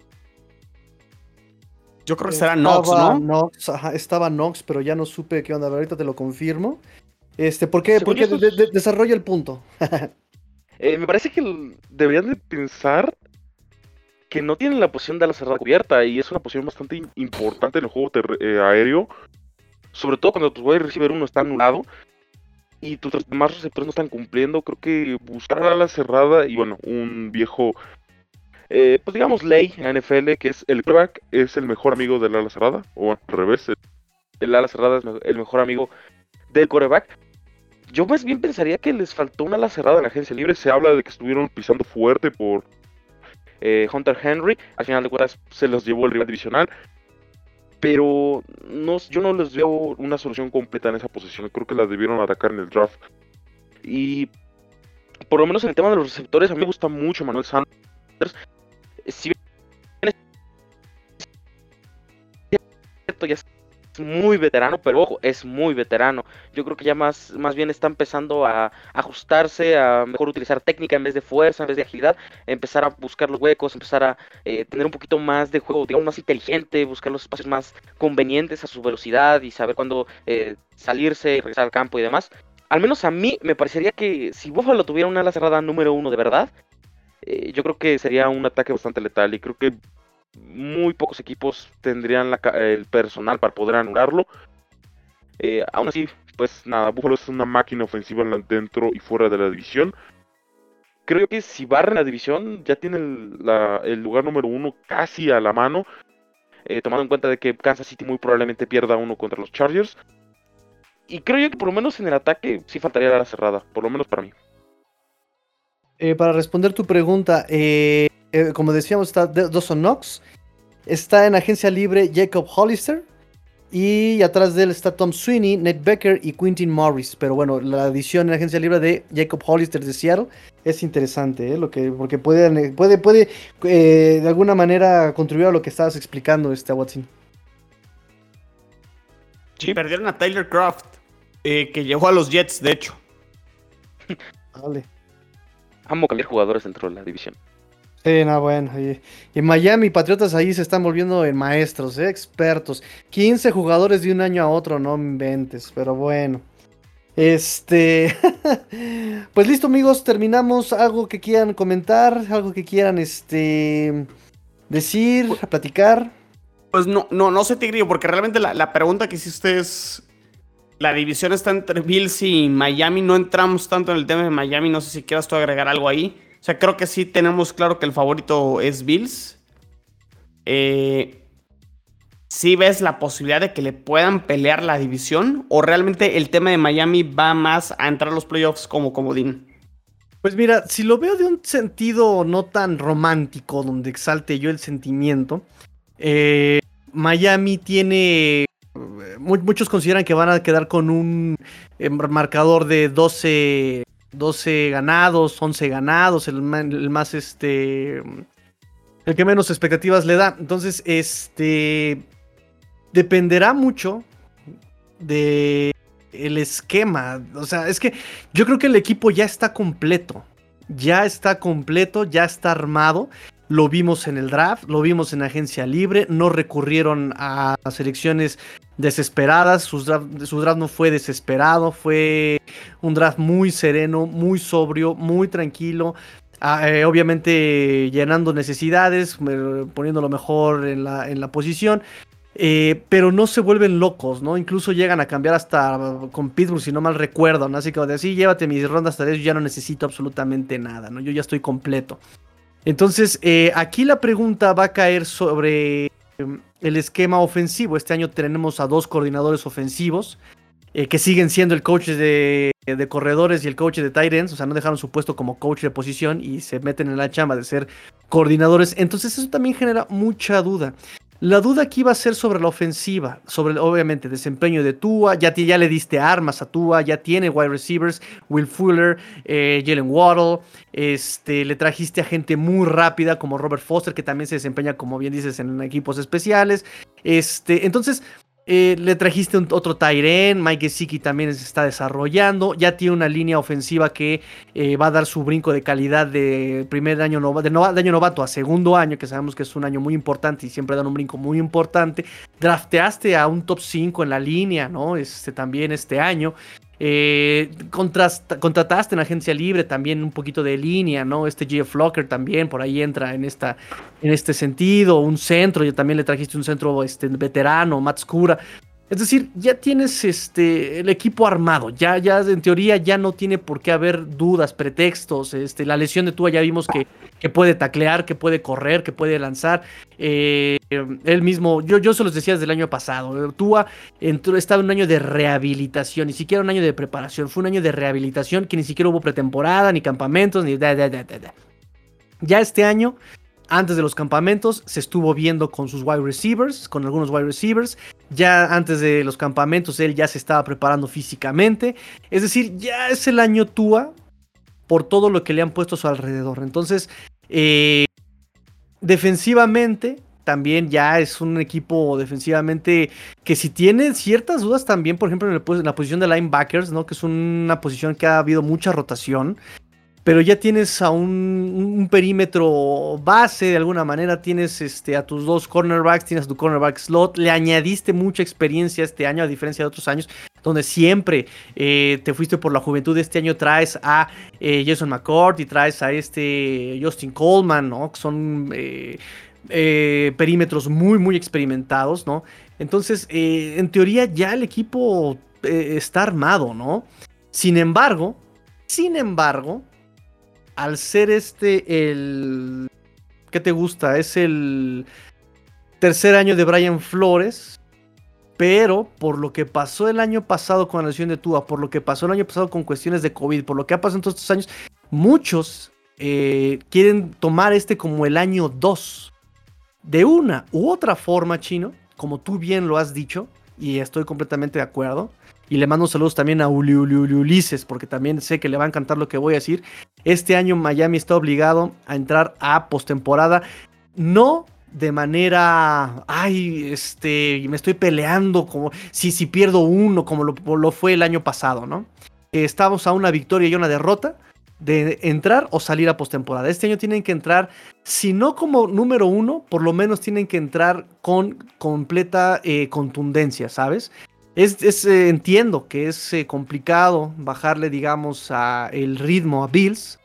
Speaker 3: Yo creo que será Nox, ¿no?
Speaker 1: Nox, estaba Nox, pero ya no supe qué onda. Ahorita te lo confirmo. Este, ¿por qué? Porque desarrolla el punto.
Speaker 2: Eh, me parece que deberían de pensar que no tienen la posición de la cerrada cubierta y es una posición bastante importante en el juego eh, aéreo, sobre todo cuando tu wide receiver uno está anulado y tus demás receptores no están cumpliendo. Creo que buscar a la cerrada y bueno, un viejo, eh, pues digamos, ley en NFL que es el quarterback es el mejor amigo del ala cerrada, o al revés, el, ala cerrada es el mejor amigo del quarterback. Yo más bien pensaría que les faltó una ala cerrada en la agencia libre. Se habla de que estuvieron pisando fuerte por eh, Hunter Henry. Al final de cuentas se los llevó el rival divisional. Pero no, yo no les veo una solución completa en esa posición. Creo que la debieron atacar en el draft. Y por lo menos en el tema de los receptores, a mí me gusta mucho Manuel Sanders. Si bien ya muy veterano, pero ojo, es muy veterano. Yo creo que ya más, más bien está empezando a ajustarse, a mejor utilizar técnica en vez de fuerza, en vez de agilidad, empezar a buscar los huecos, empezar a eh, tener un poquito más de juego, digamos, más inteligente, buscar los espacios más convenientes a su velocidad y saber cuándo eh, salirse y regresar al campo y demás. Al menos a mí me parecería que si Buffalo tuviera una ala cerrada número uno de verdad, eh, yo creo que sería un ataque bastante letal y creo que muy pocos equipos tendrían el personal para poder anularlo. Eh, aún así, pues nada, Buffalo es una máquina ofensiva dentro y fuera de la división. Creo que si barren la división, ya tiene el, lugar número uno casi a la mano. Eh, tomando en cuenta de que Kansas City muy probablemente pierda uno contra los Chargers. Y creo yo que por lo menos en el ataque sí faltaría la cerrada, por lo menos para mí.
Speaker 1: Eh, para responder tu pregunta, eh, eh, como decíamos, está Dawson Knox. Está en agencia libre Jacob Hollister. Y atrás de él está Tom Sweeney, Ned Becker y Quintin Morris. Pero bueno, la adición en agencia libre de Jacob Hollister de Seattle es interesante, ¿eh? lo que, porque puede, puede, puede eh, de alguna manera contribuir a lo que estabas explicando, este Watson.
Speaker 3: Sí, perdieron a Tyler Croft, que llegó a los Jets, de hecho.
Speaker 4: Vale. Amo cambiar jugadores dentro de la división.
Speaker 1: Sí, no, bueno. Y, Miami Patriotas ahí se están volviendo en maestros, ¿eh? expertos. 15 jugadores de un año a otro, no inventes, pero bueno. Este. pues listo, amigos, terminamos. ¿Algo que quieran comentar? ¿Algo que quieran este decir, pues, platicar?
Speaker 3: Pues no, no, no sé, Tigrillo, porque realmente la, la pregunta que hiciste es. La división está entre Bills y Miami. No entramos tanto en el tema de Miami. No sé si quieras tú agregar algo ahí. O sea, creo que sí tenemos claro que el favorito es Bills. Eh, ¿Sí ves la posibilidad de que le puedan pelear la división? ¿O realmente el tema de Miami va más a entrar a los playoffs como comodín?
Speaker 1: Pues mira, si lo veo de un sentido no tan romántico, donde exalte yo el sentimiento, eh, Miami tiene muchos consideran que van a quedar con un eh, marcador de 12 12 ganados, 11 ganados, el, más este el que menos expectativas le da. Entonces, este dependerá mucho de el esquema, o sea, es que yo creo que el equipo ya está completo. Ya está completo, ya está armado. Lo vimos en el draft, lo vimos en agencia libre, no recurrieron a selecciones desesperadas, su draft, no fue desesperado, fue un draft muy sereno, muy sobrio, muy tranquilo, ah, eh, obviamente llenando necesidades, poniendo lo mejor en la, en la posición. Eh, pero no se vuelven locos, ¿no? Incluso llegan a cambiar hasta con Pittsburgh, si no mal recuerdo. Así que así, llévate mis rondas hasta 10, yo ya no necesito absolutamente nada, ¿no? Yo ya estoy completo. Entonces, eh, aquí la pregunta va a caer sobre em, el esquema ofensivo. Este año tenemos a dos coordinadores ofensivos. eh, que siguen siendo el coach de, corredores y el coach de tight o sea, no dejaron su puesto como coach de posición y se meten en la chamba de ser coordinadores. Entonces eso también genera mucha duda. La duda aquí va a ser sobre la ofensiva, sobre obviamente desempeño de Tua, ya, ya le diste armas a Tua, ya tiene wide receivers, Will Fuller, eh, Jalen Waddle, este, le trajiste a gente muy rápida como Robert Foster, que también se desempeña, como bien dices, en equipos especiales. Este, entonces, eh, le trajiste otro Tyren, Mike Gesicki también se está desarrollando. Ya tiene una línea ofensiva que eh, va a dar su brinco de calidad de primer año, de, año novato a segundo año, que sabemos que es un año muy importante y siempre dan un brinco muy importante. Drafteaste a un top 5 en la línea, ¿no? Este, también este año. Eh, contrataste en agencia libre también un poquito de línea, ¿no? Este Jeff Flocker también por ahí entra en, esta, en este sentido. Un centro, yo también le trajiste un centro este, veterano, Matt Scura. Es decir, ya tienes este, el equipo armado, ya, ya en teoría ya no tiene por qué haber dudas, pretextos. Este, la lesión de Tua ya vimos que, que puede taclear, que puede correr, que puede lanzar. Eh, él mismo, yo, yo se los decía desde el año pasado, Tua entró, estaba en un año de rehabilitación, ni siquiera un año de preparación, fue un año de rehabilitación que ni siquiera hubo pretemporada, ni campamentos, ni... ya este año antes de los campamentos se estuvo viendo con sus wide receivers, con algunos wide receivers. Ya antes de los campamentos él ya se estaba preparando físicamente. Es decir, ya es el año Tua por todo lo que le han puesto a su alrededor. Entonces, eh, defensivamente también ya es un equipo defensivamente que si tiene ciertas dudas también, por ejemplo, en, la posición de linebackers, ¿no? Que es una posición que ha habido mucha rotación pero ya tienes a un, perímetro base, de alguna manera tienes este, a tus dos cornerbacks, tienes a tu cornerback slot, le añadiste mucha experiencia este año, a diferencia de otros años, donde siempre eh, te fuiste por la juventud, este año traes a eh, Jason McCord y traes a este Justin Coleman, ¿no? Que son eh, perímetros muy, muy experimentados, ¿no? Entonces, en teoría ya el equipo está armado, ¿no? Sin embargo, sin embargo, al ser este el... ¿Qué te gusta? Es el tercer año de Brian Flores. Pero por lo que pasó el año pasado con la lesión de Tua, por lo que pasó el año pasado con cuestiones de COVID, por lo que ha pasado en todos estos años, muchos eh, quieren tomar este como el año 2. De una u otra forma, chino, como tú bien lo has dicho, y estoy completamente de acuerdo. Y le mando saludos también a Uli, Ulises, porque también sé que le va a encantar lo que voy a decir. Este año Miami está obligado a entrar a postemporada. No de manera, ay, este, me estoy peleando como si, si pierdo uno, como lo, fue el año pasado, ¿no? Estamos a una victoria y una derrota de entrar o salir a postemporada. Este año tienen que entrar, si no como número uno, por lo menos tienen que entrar con completa eh, contundencia, ¿sabes? Es, eh, entiendo que es eh, complicado bajarle, digamos, a el ritmo a Bills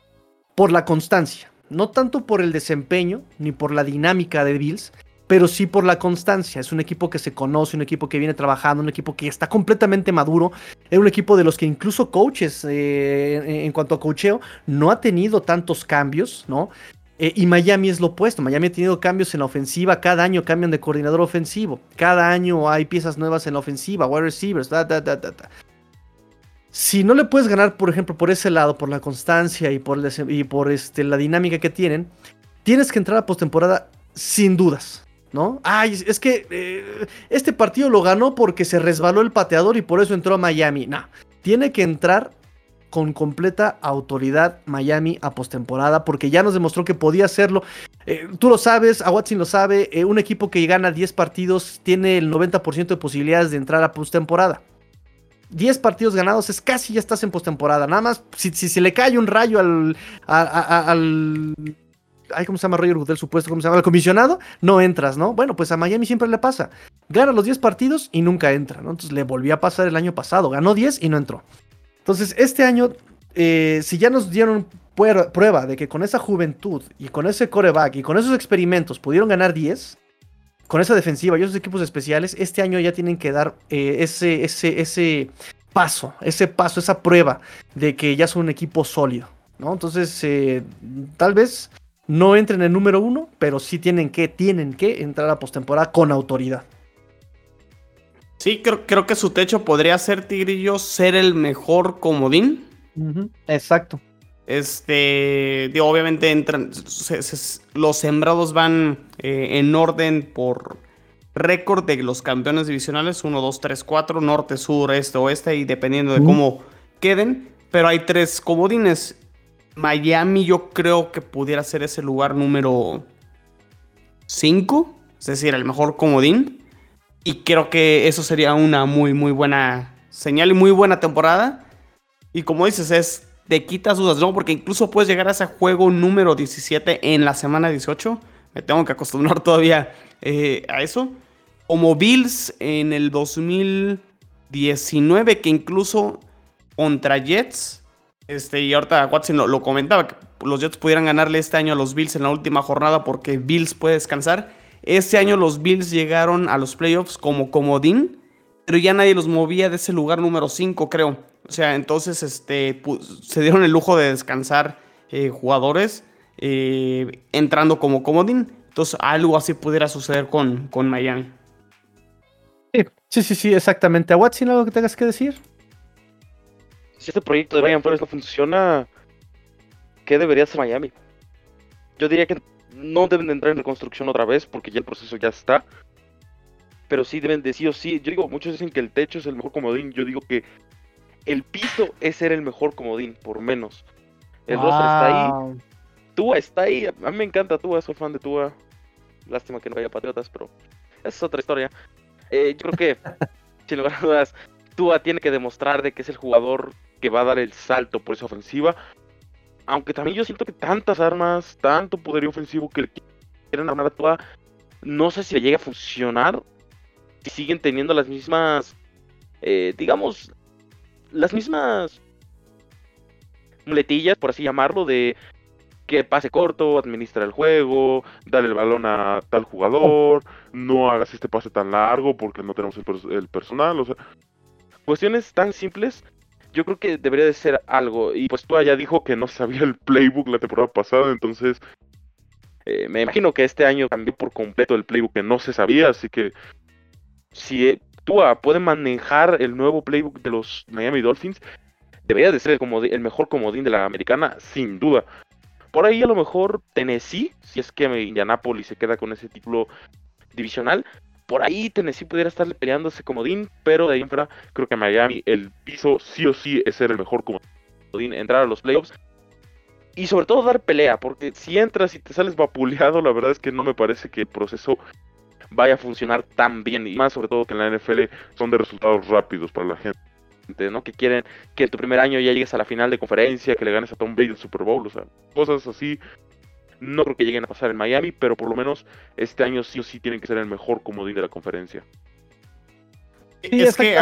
Speaker 1: por la constancia. No tanto por el desempeño ni por la dinámica de Bills, pero sí por la constancia. Es un equipo que se conoce, un equipo que viene trabajando, un equipo que está completamente maduro. Es un equipo de los que incluso coaches, eh, en cuanto a coacheo, no ha tenido tantos cambios, ¿no? Eh, y Miami es lo opuesto. Miami ha tenido cambios en la ofensiva. Cada año cambian de coordinador ofensivo. Cada año hay piezas nuevas en la ofensiva. Wide receivers. si no le puedes ganar, por ejemplo, por ese lado, por la constancia y por, y por este, la dinámica que tienen, tienes que entrar a postemporada sin dudas. ¿No? Ay, es que eh, este partido lo ganó porque se resbaló el pateador y por eso entró a Miami. No, tiene que entrar con completa autoridad Miami a postemporada, porque ya nos demostró que podía hacerlo. Eh, tú lo sabes, a Watson lo sabe, eh, un equipo que gana 10 partidos tiene el 90% de posibilidades de entrar a postemporada. 10 partidos ganados es casi ya estás en postemporada. Nada más, si, se le cae un rayo al. al ¿Cómo se llama Roger Goodell? Supuesto, ¿cómo se llama? Al comisionado, no entras, ¿no? Bueno, pues a Miami siempre le pasa. Gana los 10 partidos y nunca entra, ¿no? Entonces le volvió a pasar el año pasado. Ganó 10 y no entró. Entonces, este año, eh, si ya nos dieron prueba de que con esa juventud y con ese coreback y con esos experimentos pudieron ganar 10, con esa defensiva y esos equipos especiales, este año ya tienen que dar eh, ese, ese, ese paso, ese paso, esa prueba de que ya son un equipo sólido. ¿no? Entonces, eh, tal vez no entren en número uno, pero sí tienen que, tienen que entrar a postemporada con autoridad.
Speaker 3: Sí, creo, creo que su techo podría ser, Tigrillo, ser el mejor comodín.
Speaker 1: Exacto.
Speaker 3: Este, digo, obviamente entran, los sembrados van eh, en orden por récord de los campeones divisionales, 1, 2, 3, 4, norte, sur, este, oeste, y dependiendo de cómo queden, pero hay tres comodines. Miami yo creo que pudiera ser ese lugar número 5, es decir, el mejor comodín. Y creo que eso sería una muy, muy buena señal y muy buena temporada. Y como dices, es te quitas dudas, ¿no? Porque incluso puedes llegar a ese juego número 17 en la semana 18. Me tengo que acostumbrar todavía eh, a eso. Como Bills en el 2019, que incluso contra Jets, este, y ahorita Watson lo, lo, comentaba, que los Jets pudieran ganarle este año a los Bills en la última jornada porque Bills puede descansar. Este año los Bills llegaron a los playoffs como comodín, pero ya nadie los movía de ese lugar número 5, creo. O sea, entonces este, se dieron el lujo de descansar eh, jugadores eh, entrando como comodín. Entonces algo así pudiera suceder con, con Miami.
Speaker 1: Sí, sí, sí, exactamente. ¿A Watson algo que tengas que decir?
Speaker 2: Si este proyecto de Brian Flores no funciona, ¿qué debería hacer Miami? Yo diría que no deben de entrar en reconstrucción otra vez porque ya el proceso ya está. Pero sí deben de sí o sí. Yo digo, muchos dicen que el techo es el mejor comodín. Yo digo que el piso es ser el mejor comodín, por menos. El roster está ahí. Tua está ahí. A mí me encanta Tua, soy fan de Tua. Lástima que no haya patriotas, pero esa es otra historia. Eh, yo creo que, sin lugar a dudas, Tua tiene que demostrar de que es el jugador que va a dar el salto por esa ofensiva aunque también yo siento que tantas armas, tanto poderío ofensivo que quieren armar a Tua, no sé si le llega a funcionar. Si siguen teniendo las mismas, eh, digamos, las mismas muletillas, por así llamarlo, de que pase corto, administra el juego, dale el balón a tal jugador, no hagas este pase tan largo porque no tenemos el, el personal, o sea, cuestiones tan simples yo creo que debería de ser algo. Y pues tú ya dijo que no sabía el playbook la temporada pasada, entonces eh, me imagino que este año cambió por completo el playbook que no se sabía, así que si eh, Tua puede manejar el nuevo playbook de los Miami Dolphins, debería de ser el, el mejor comodín de la americana, sin duda. Por ahí a lo mejor Tennessee, si es que Indianapolis se queda con ese título divisional, por ahí Tennessee pudiera estarle peleando ese comodín, pero de ahí en fuera creo que Miami el piso sí o sí es ser el mejor comodín, entrar a los playoffs y sobre todo dar pelea, porque si entras y te sales vapuleado, la verdad es que no me parece que el proceso vaya a funcionar tan bien y más sobre todo que en la NFL son de resultados rápidos para la gente. ¿no? Que quieren que en tu primer año ya llegues a la final de conferencia, que le ganes a Tom Brady el Super Bowl, o sea, cosas así no creo que lleguen a pasar en Miami, pero por lo menos este año sí o sí tienen que ser el mejor comodín de la conferencia.
Speaker 3: es que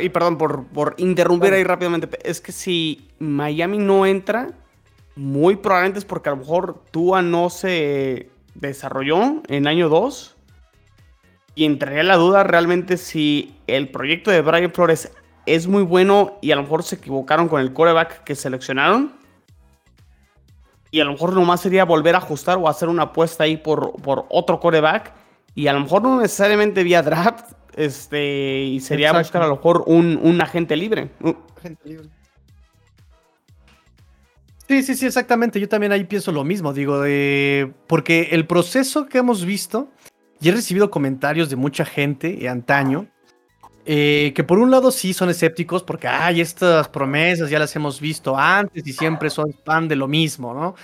Speaker 3: y perdón por, por interrumpir ahí rápidamente. Es que si Miami no entra, muy probablemente es porque a lo mejor Tua no se desarrolló en año 2. Y entraría la duda realmente si el proyecto de Brian Flores es muy bueno y a lo mejor se equivocaron con el coreback que seleccionaron y a lo mejor nomás sería volver a ajustar o hacer una apuesta ahí por, por otro coreback. Y a lo mejor no necesariamente vía draft, este, y sería buscar a lo mejor un, agente libre. agente libre.
Speaker 1: Sí, sí, sí, exactamente. Yo también ahí pienso lo mismo, digo, de... porque el proceso que hemos visto, y he recibido comentarios de mucha gente de antaño, eh, que por un lado sí son escépticos porque, ay, estas promesas ya las hemos visto antes y siempre son pan de lo mismo, ¿no?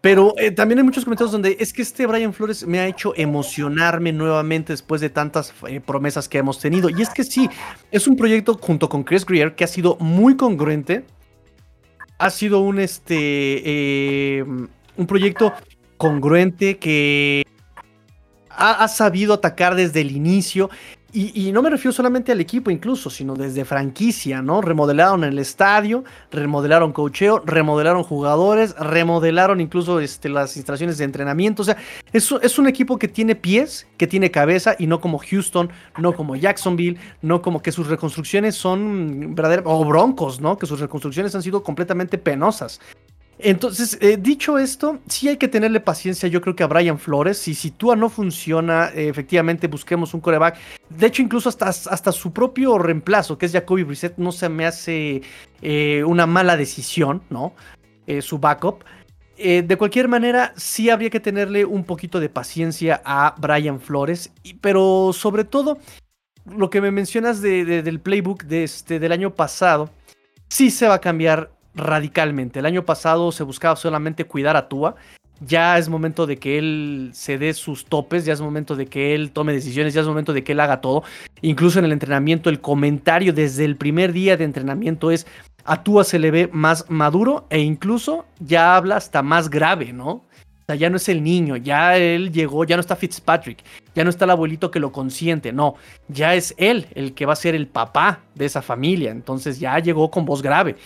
Speaker 1: Pero eh, también hay muchos comentarios donde es que este Brian Flores me ha hecho emocionarme nuevamente después de tantas eh, promesas que hemos tenido. Y es que sí, es un proyecto junto con Chris Greer que ha sido muy congruente. Ha sido un, este, un proyecto congruente que ha, ha, sabido atacar desde el inicio y, no me refiero solamente al equipo incluso, sino desde franquicia, ¿no? Remodelaron el estadio, remodelaron cocheo, remodelaron jugadores, remodelaron incluso este, las instalaciones de entrenamiento. O sea, es, es un equipo que tiene pies, que tiene cabeza y no como Houston, no como Jacksonville, no como que sus reconstrucciones son verdaderas, o Broncos, ¿no? Que sus reconstrucciones han sido completamente penosas. Entonces, eh, dicho esto, sí hay que tenerle paciencia, yo creo que a Brian Flores. Si, Tua no funciona, eh, efectivamente busquemos un coreback. De hecho, incluso hasta, hasta su propio reemplazo, que es Jacoby Brissett, no se me hace eh, una mala decisión, ¿no? su backup. de cualquier manera, sí habría que tenerle un poquito de paciencia a Brian Flores, pero sobre todo, lo que me mencionas del playbook de este, del año pasado, sí se va a cambiar radicalmente. El año pasado se buscaba solamente cuidar a Tua. Ya es momento de que él se dé sus topes, ya es momento de que él tome decisiones, ya es momento de que él haga todo. Incluso en el entrenamiento, el comentario desde el primer día de entrenamiento es a Tua se le ve más maduro e incluso ya habla hasta más grave, ¿no? O sea, ya no es el niño, ya él llegó, ya no está Fitzpatrick, ya no está el abuelito que lo consiente, no, ya es él el que va a ser el papá de esa familia, entonces ya llegó con voz grave.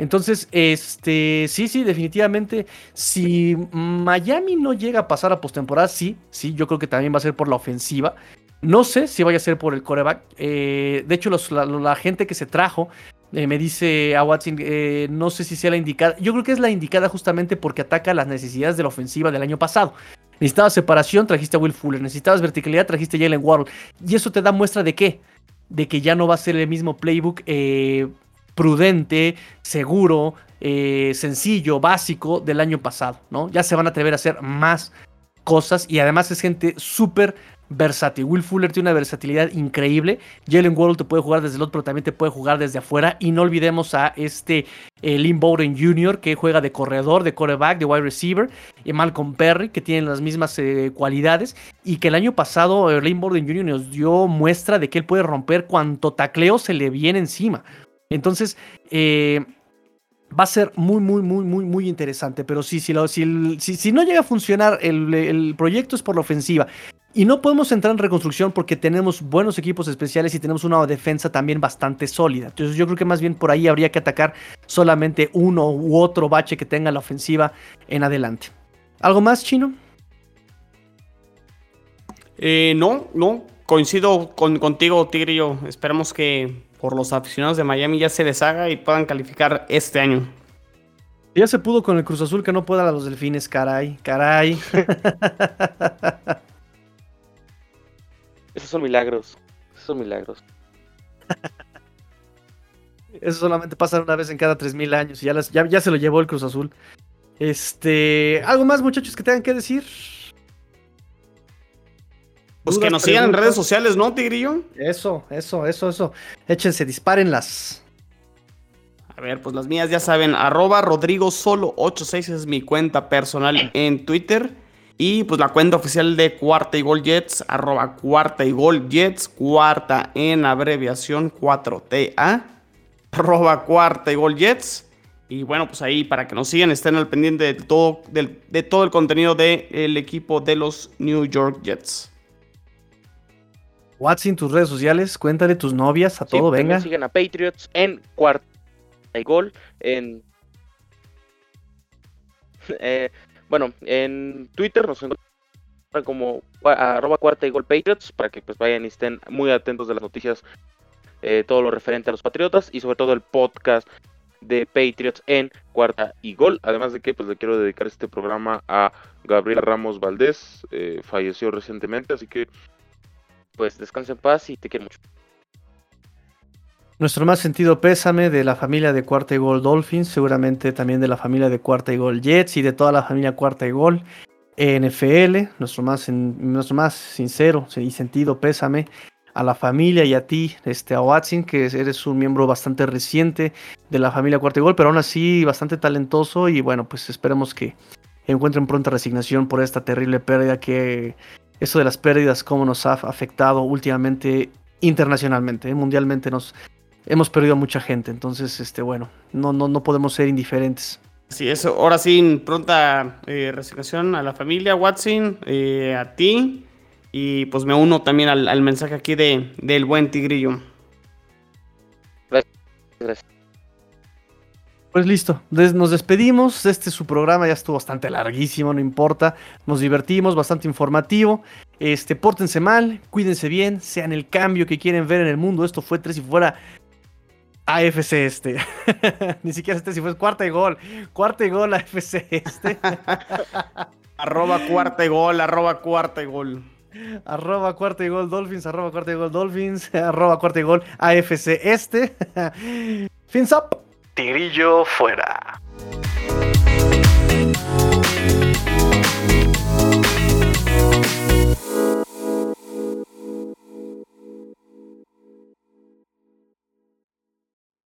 Speaker 1: Entonces, este, sí, sí, definitivamente, si Miami no llega a pasar a postemporada, sí, sí, yo creo que también va a ser por la ofensiva. No sé si vaya a ser por el coreback. Eh, de hecho, la, gente que se trajo eh, me dice a Watson, eh, no sé si sea la indicada. Yo creo que es la indicada justamente porque ataca las necesidades de la ofensiva del año pasado. Necesitabas separación, trajiste a Will Fuller. Necesitabas verticalidad, trajiste a Jalen Waddle. Y eso te da muestra de qué? De que ya no va a ser el mismo playbook prudente, seguro, eh, sencillo, básico del año pasado, ¿no? Ya se van a atrever a hacer más cosas y además es gente súper versátil. Will Fuller tiene una versatilidad increíble. Jalen Waddle te puede jugar desde el otro, pero también te puede jugar desde afuera. Y no olvidemos a este eh, Lynn Bowden Jr., que juega de corredor, de quarterback, de wide receiver. Y Malcolm Perry, que tienen las mismas eh, cualidades. Y que el año pasado eh, Lynn Bowden Jr. nos dio muestra de que él puede romper cuanto tacleo se le viene encima. Entonces, eh, va a ser muy, muy, muy, muy, muy interesante. Pero sí, si, si, no llega a funcionar el, proyecto es por la ofensiva. Y no podemos entrar en reconstrucción porque tenemos buenos equipos especiales y tenemos una defensa también bastante sólida. Entonces yo creo que más bien por ahí habría que atacar solamente uno u otro bache que tenga la ofensiva en adelante. ¿Algo más, Chino?
Speaker 3: Eh, no, no. Coincido con, contigo, Tigrillo. Esperamos que por los aficionados de Miami ya se deshaga y puedan calificar este año.
Speaker 1: Ya se pudo con el Cruz Azul que no pueda a los delfines, caray, caray.
Speaker 2: Esos son milagros. Esos son milagros.
Speaker 1: Eso solamente pasa una vez en cada 3000 años y ya, ya, ya se lo llevó el Cruz Azul. Este, ¿algo más, muchachos, que tengan que decir?
Speaker 3: Pues que nos sigan en redes sociales, ¿no, Tigrillo?
Speaker 1: Eso, eso, eso, eso. Échense, dispárenlas.
Speaker 3: A ver, pues las mías ya saben, arroba Rodrigo Solo 86 es mi cuenta personal en Twitter. Y pues la cuenta oficial de Cuarta y Gol Jets, arroba Cuarta y Gol Jets, cuarta en abreviación 4TA, arroba Cuarta y Gol Jets. Y bueno, pues ahí para que nos sigan, estén al pendiente de todo, de, todo el contenido del equipo de los New York Jets.
Speaker 1: Watson, tus redes sociales, cuéntale tus novias, a todo, venga.
Speaker 2: Sigan a Patriots en cuarta y gol, en... Eh, bueno, en Twitter nos encuentran como arroba cuarta y gol Patriots, para que pues vayan y estén muy atentos de las noticias, eh, todo lo referente a los Patriotas y sobre todo el podcast de Patriots en cuarta y gol. Además de que pues le quiero dedicar este programa a Gabriel Ramos Valdés, eh, falleció recientemente, así que pues descansa en paz y te quiero mucho.
Speaker 1: Nuestro más sentido pésame de la familia de Cuarta y Gol Dolphins, seguramente también de la familia de Cuarta y Gol Jets y de toda la familia Cuarta y Gol NFL. Nuestro más, nuestro más sincero y sentido pésame a la familia y a ti, este, a Watson, que eres un miembro bastante reciente de la familia Cuarta y Gol, pero aún así bastante talentoso y bueno, pues esperemos que encuentren pronta resignación por esta terrible pérdida que eso de las pérdidas, cómo nos ha afectado últimamente internacionalmente, ¿eh? mundialmente nos hemos perdido a mucha gente, entonces este bueno, no no no podemos ser indiferentes.
Speaker 3: Sí, eso. Ahora sí, pronta eh, resignación a la familia Watson, eh, a ti y pues me uno también al, mensaje aquí de del buen Tigrillo.
Speaker 1: Gracias. Pues listo, nos despedimos. Este es su programa, ya estuvo bastante larguísimo, no importa. Nos divertimos, bastante informativo. Este, pórtense mal, cuídense bien, sean el cambio que quieren ver en el mundo. Esto fue Tres y Fuera. AFC este. Ni siquiera este, si fue cuarta y gol. Cuarta y gol AFC este.
Speaker 3: arroba cuarta y gol, arroba cuarta y gol.
Speaker 1: Arroba cuarta y gol Dolphins, arroba cuarta y gol Dolphins, arroba cuarta y gol AFC este. Fins up.
Speaker 5: Tigrillo fuera.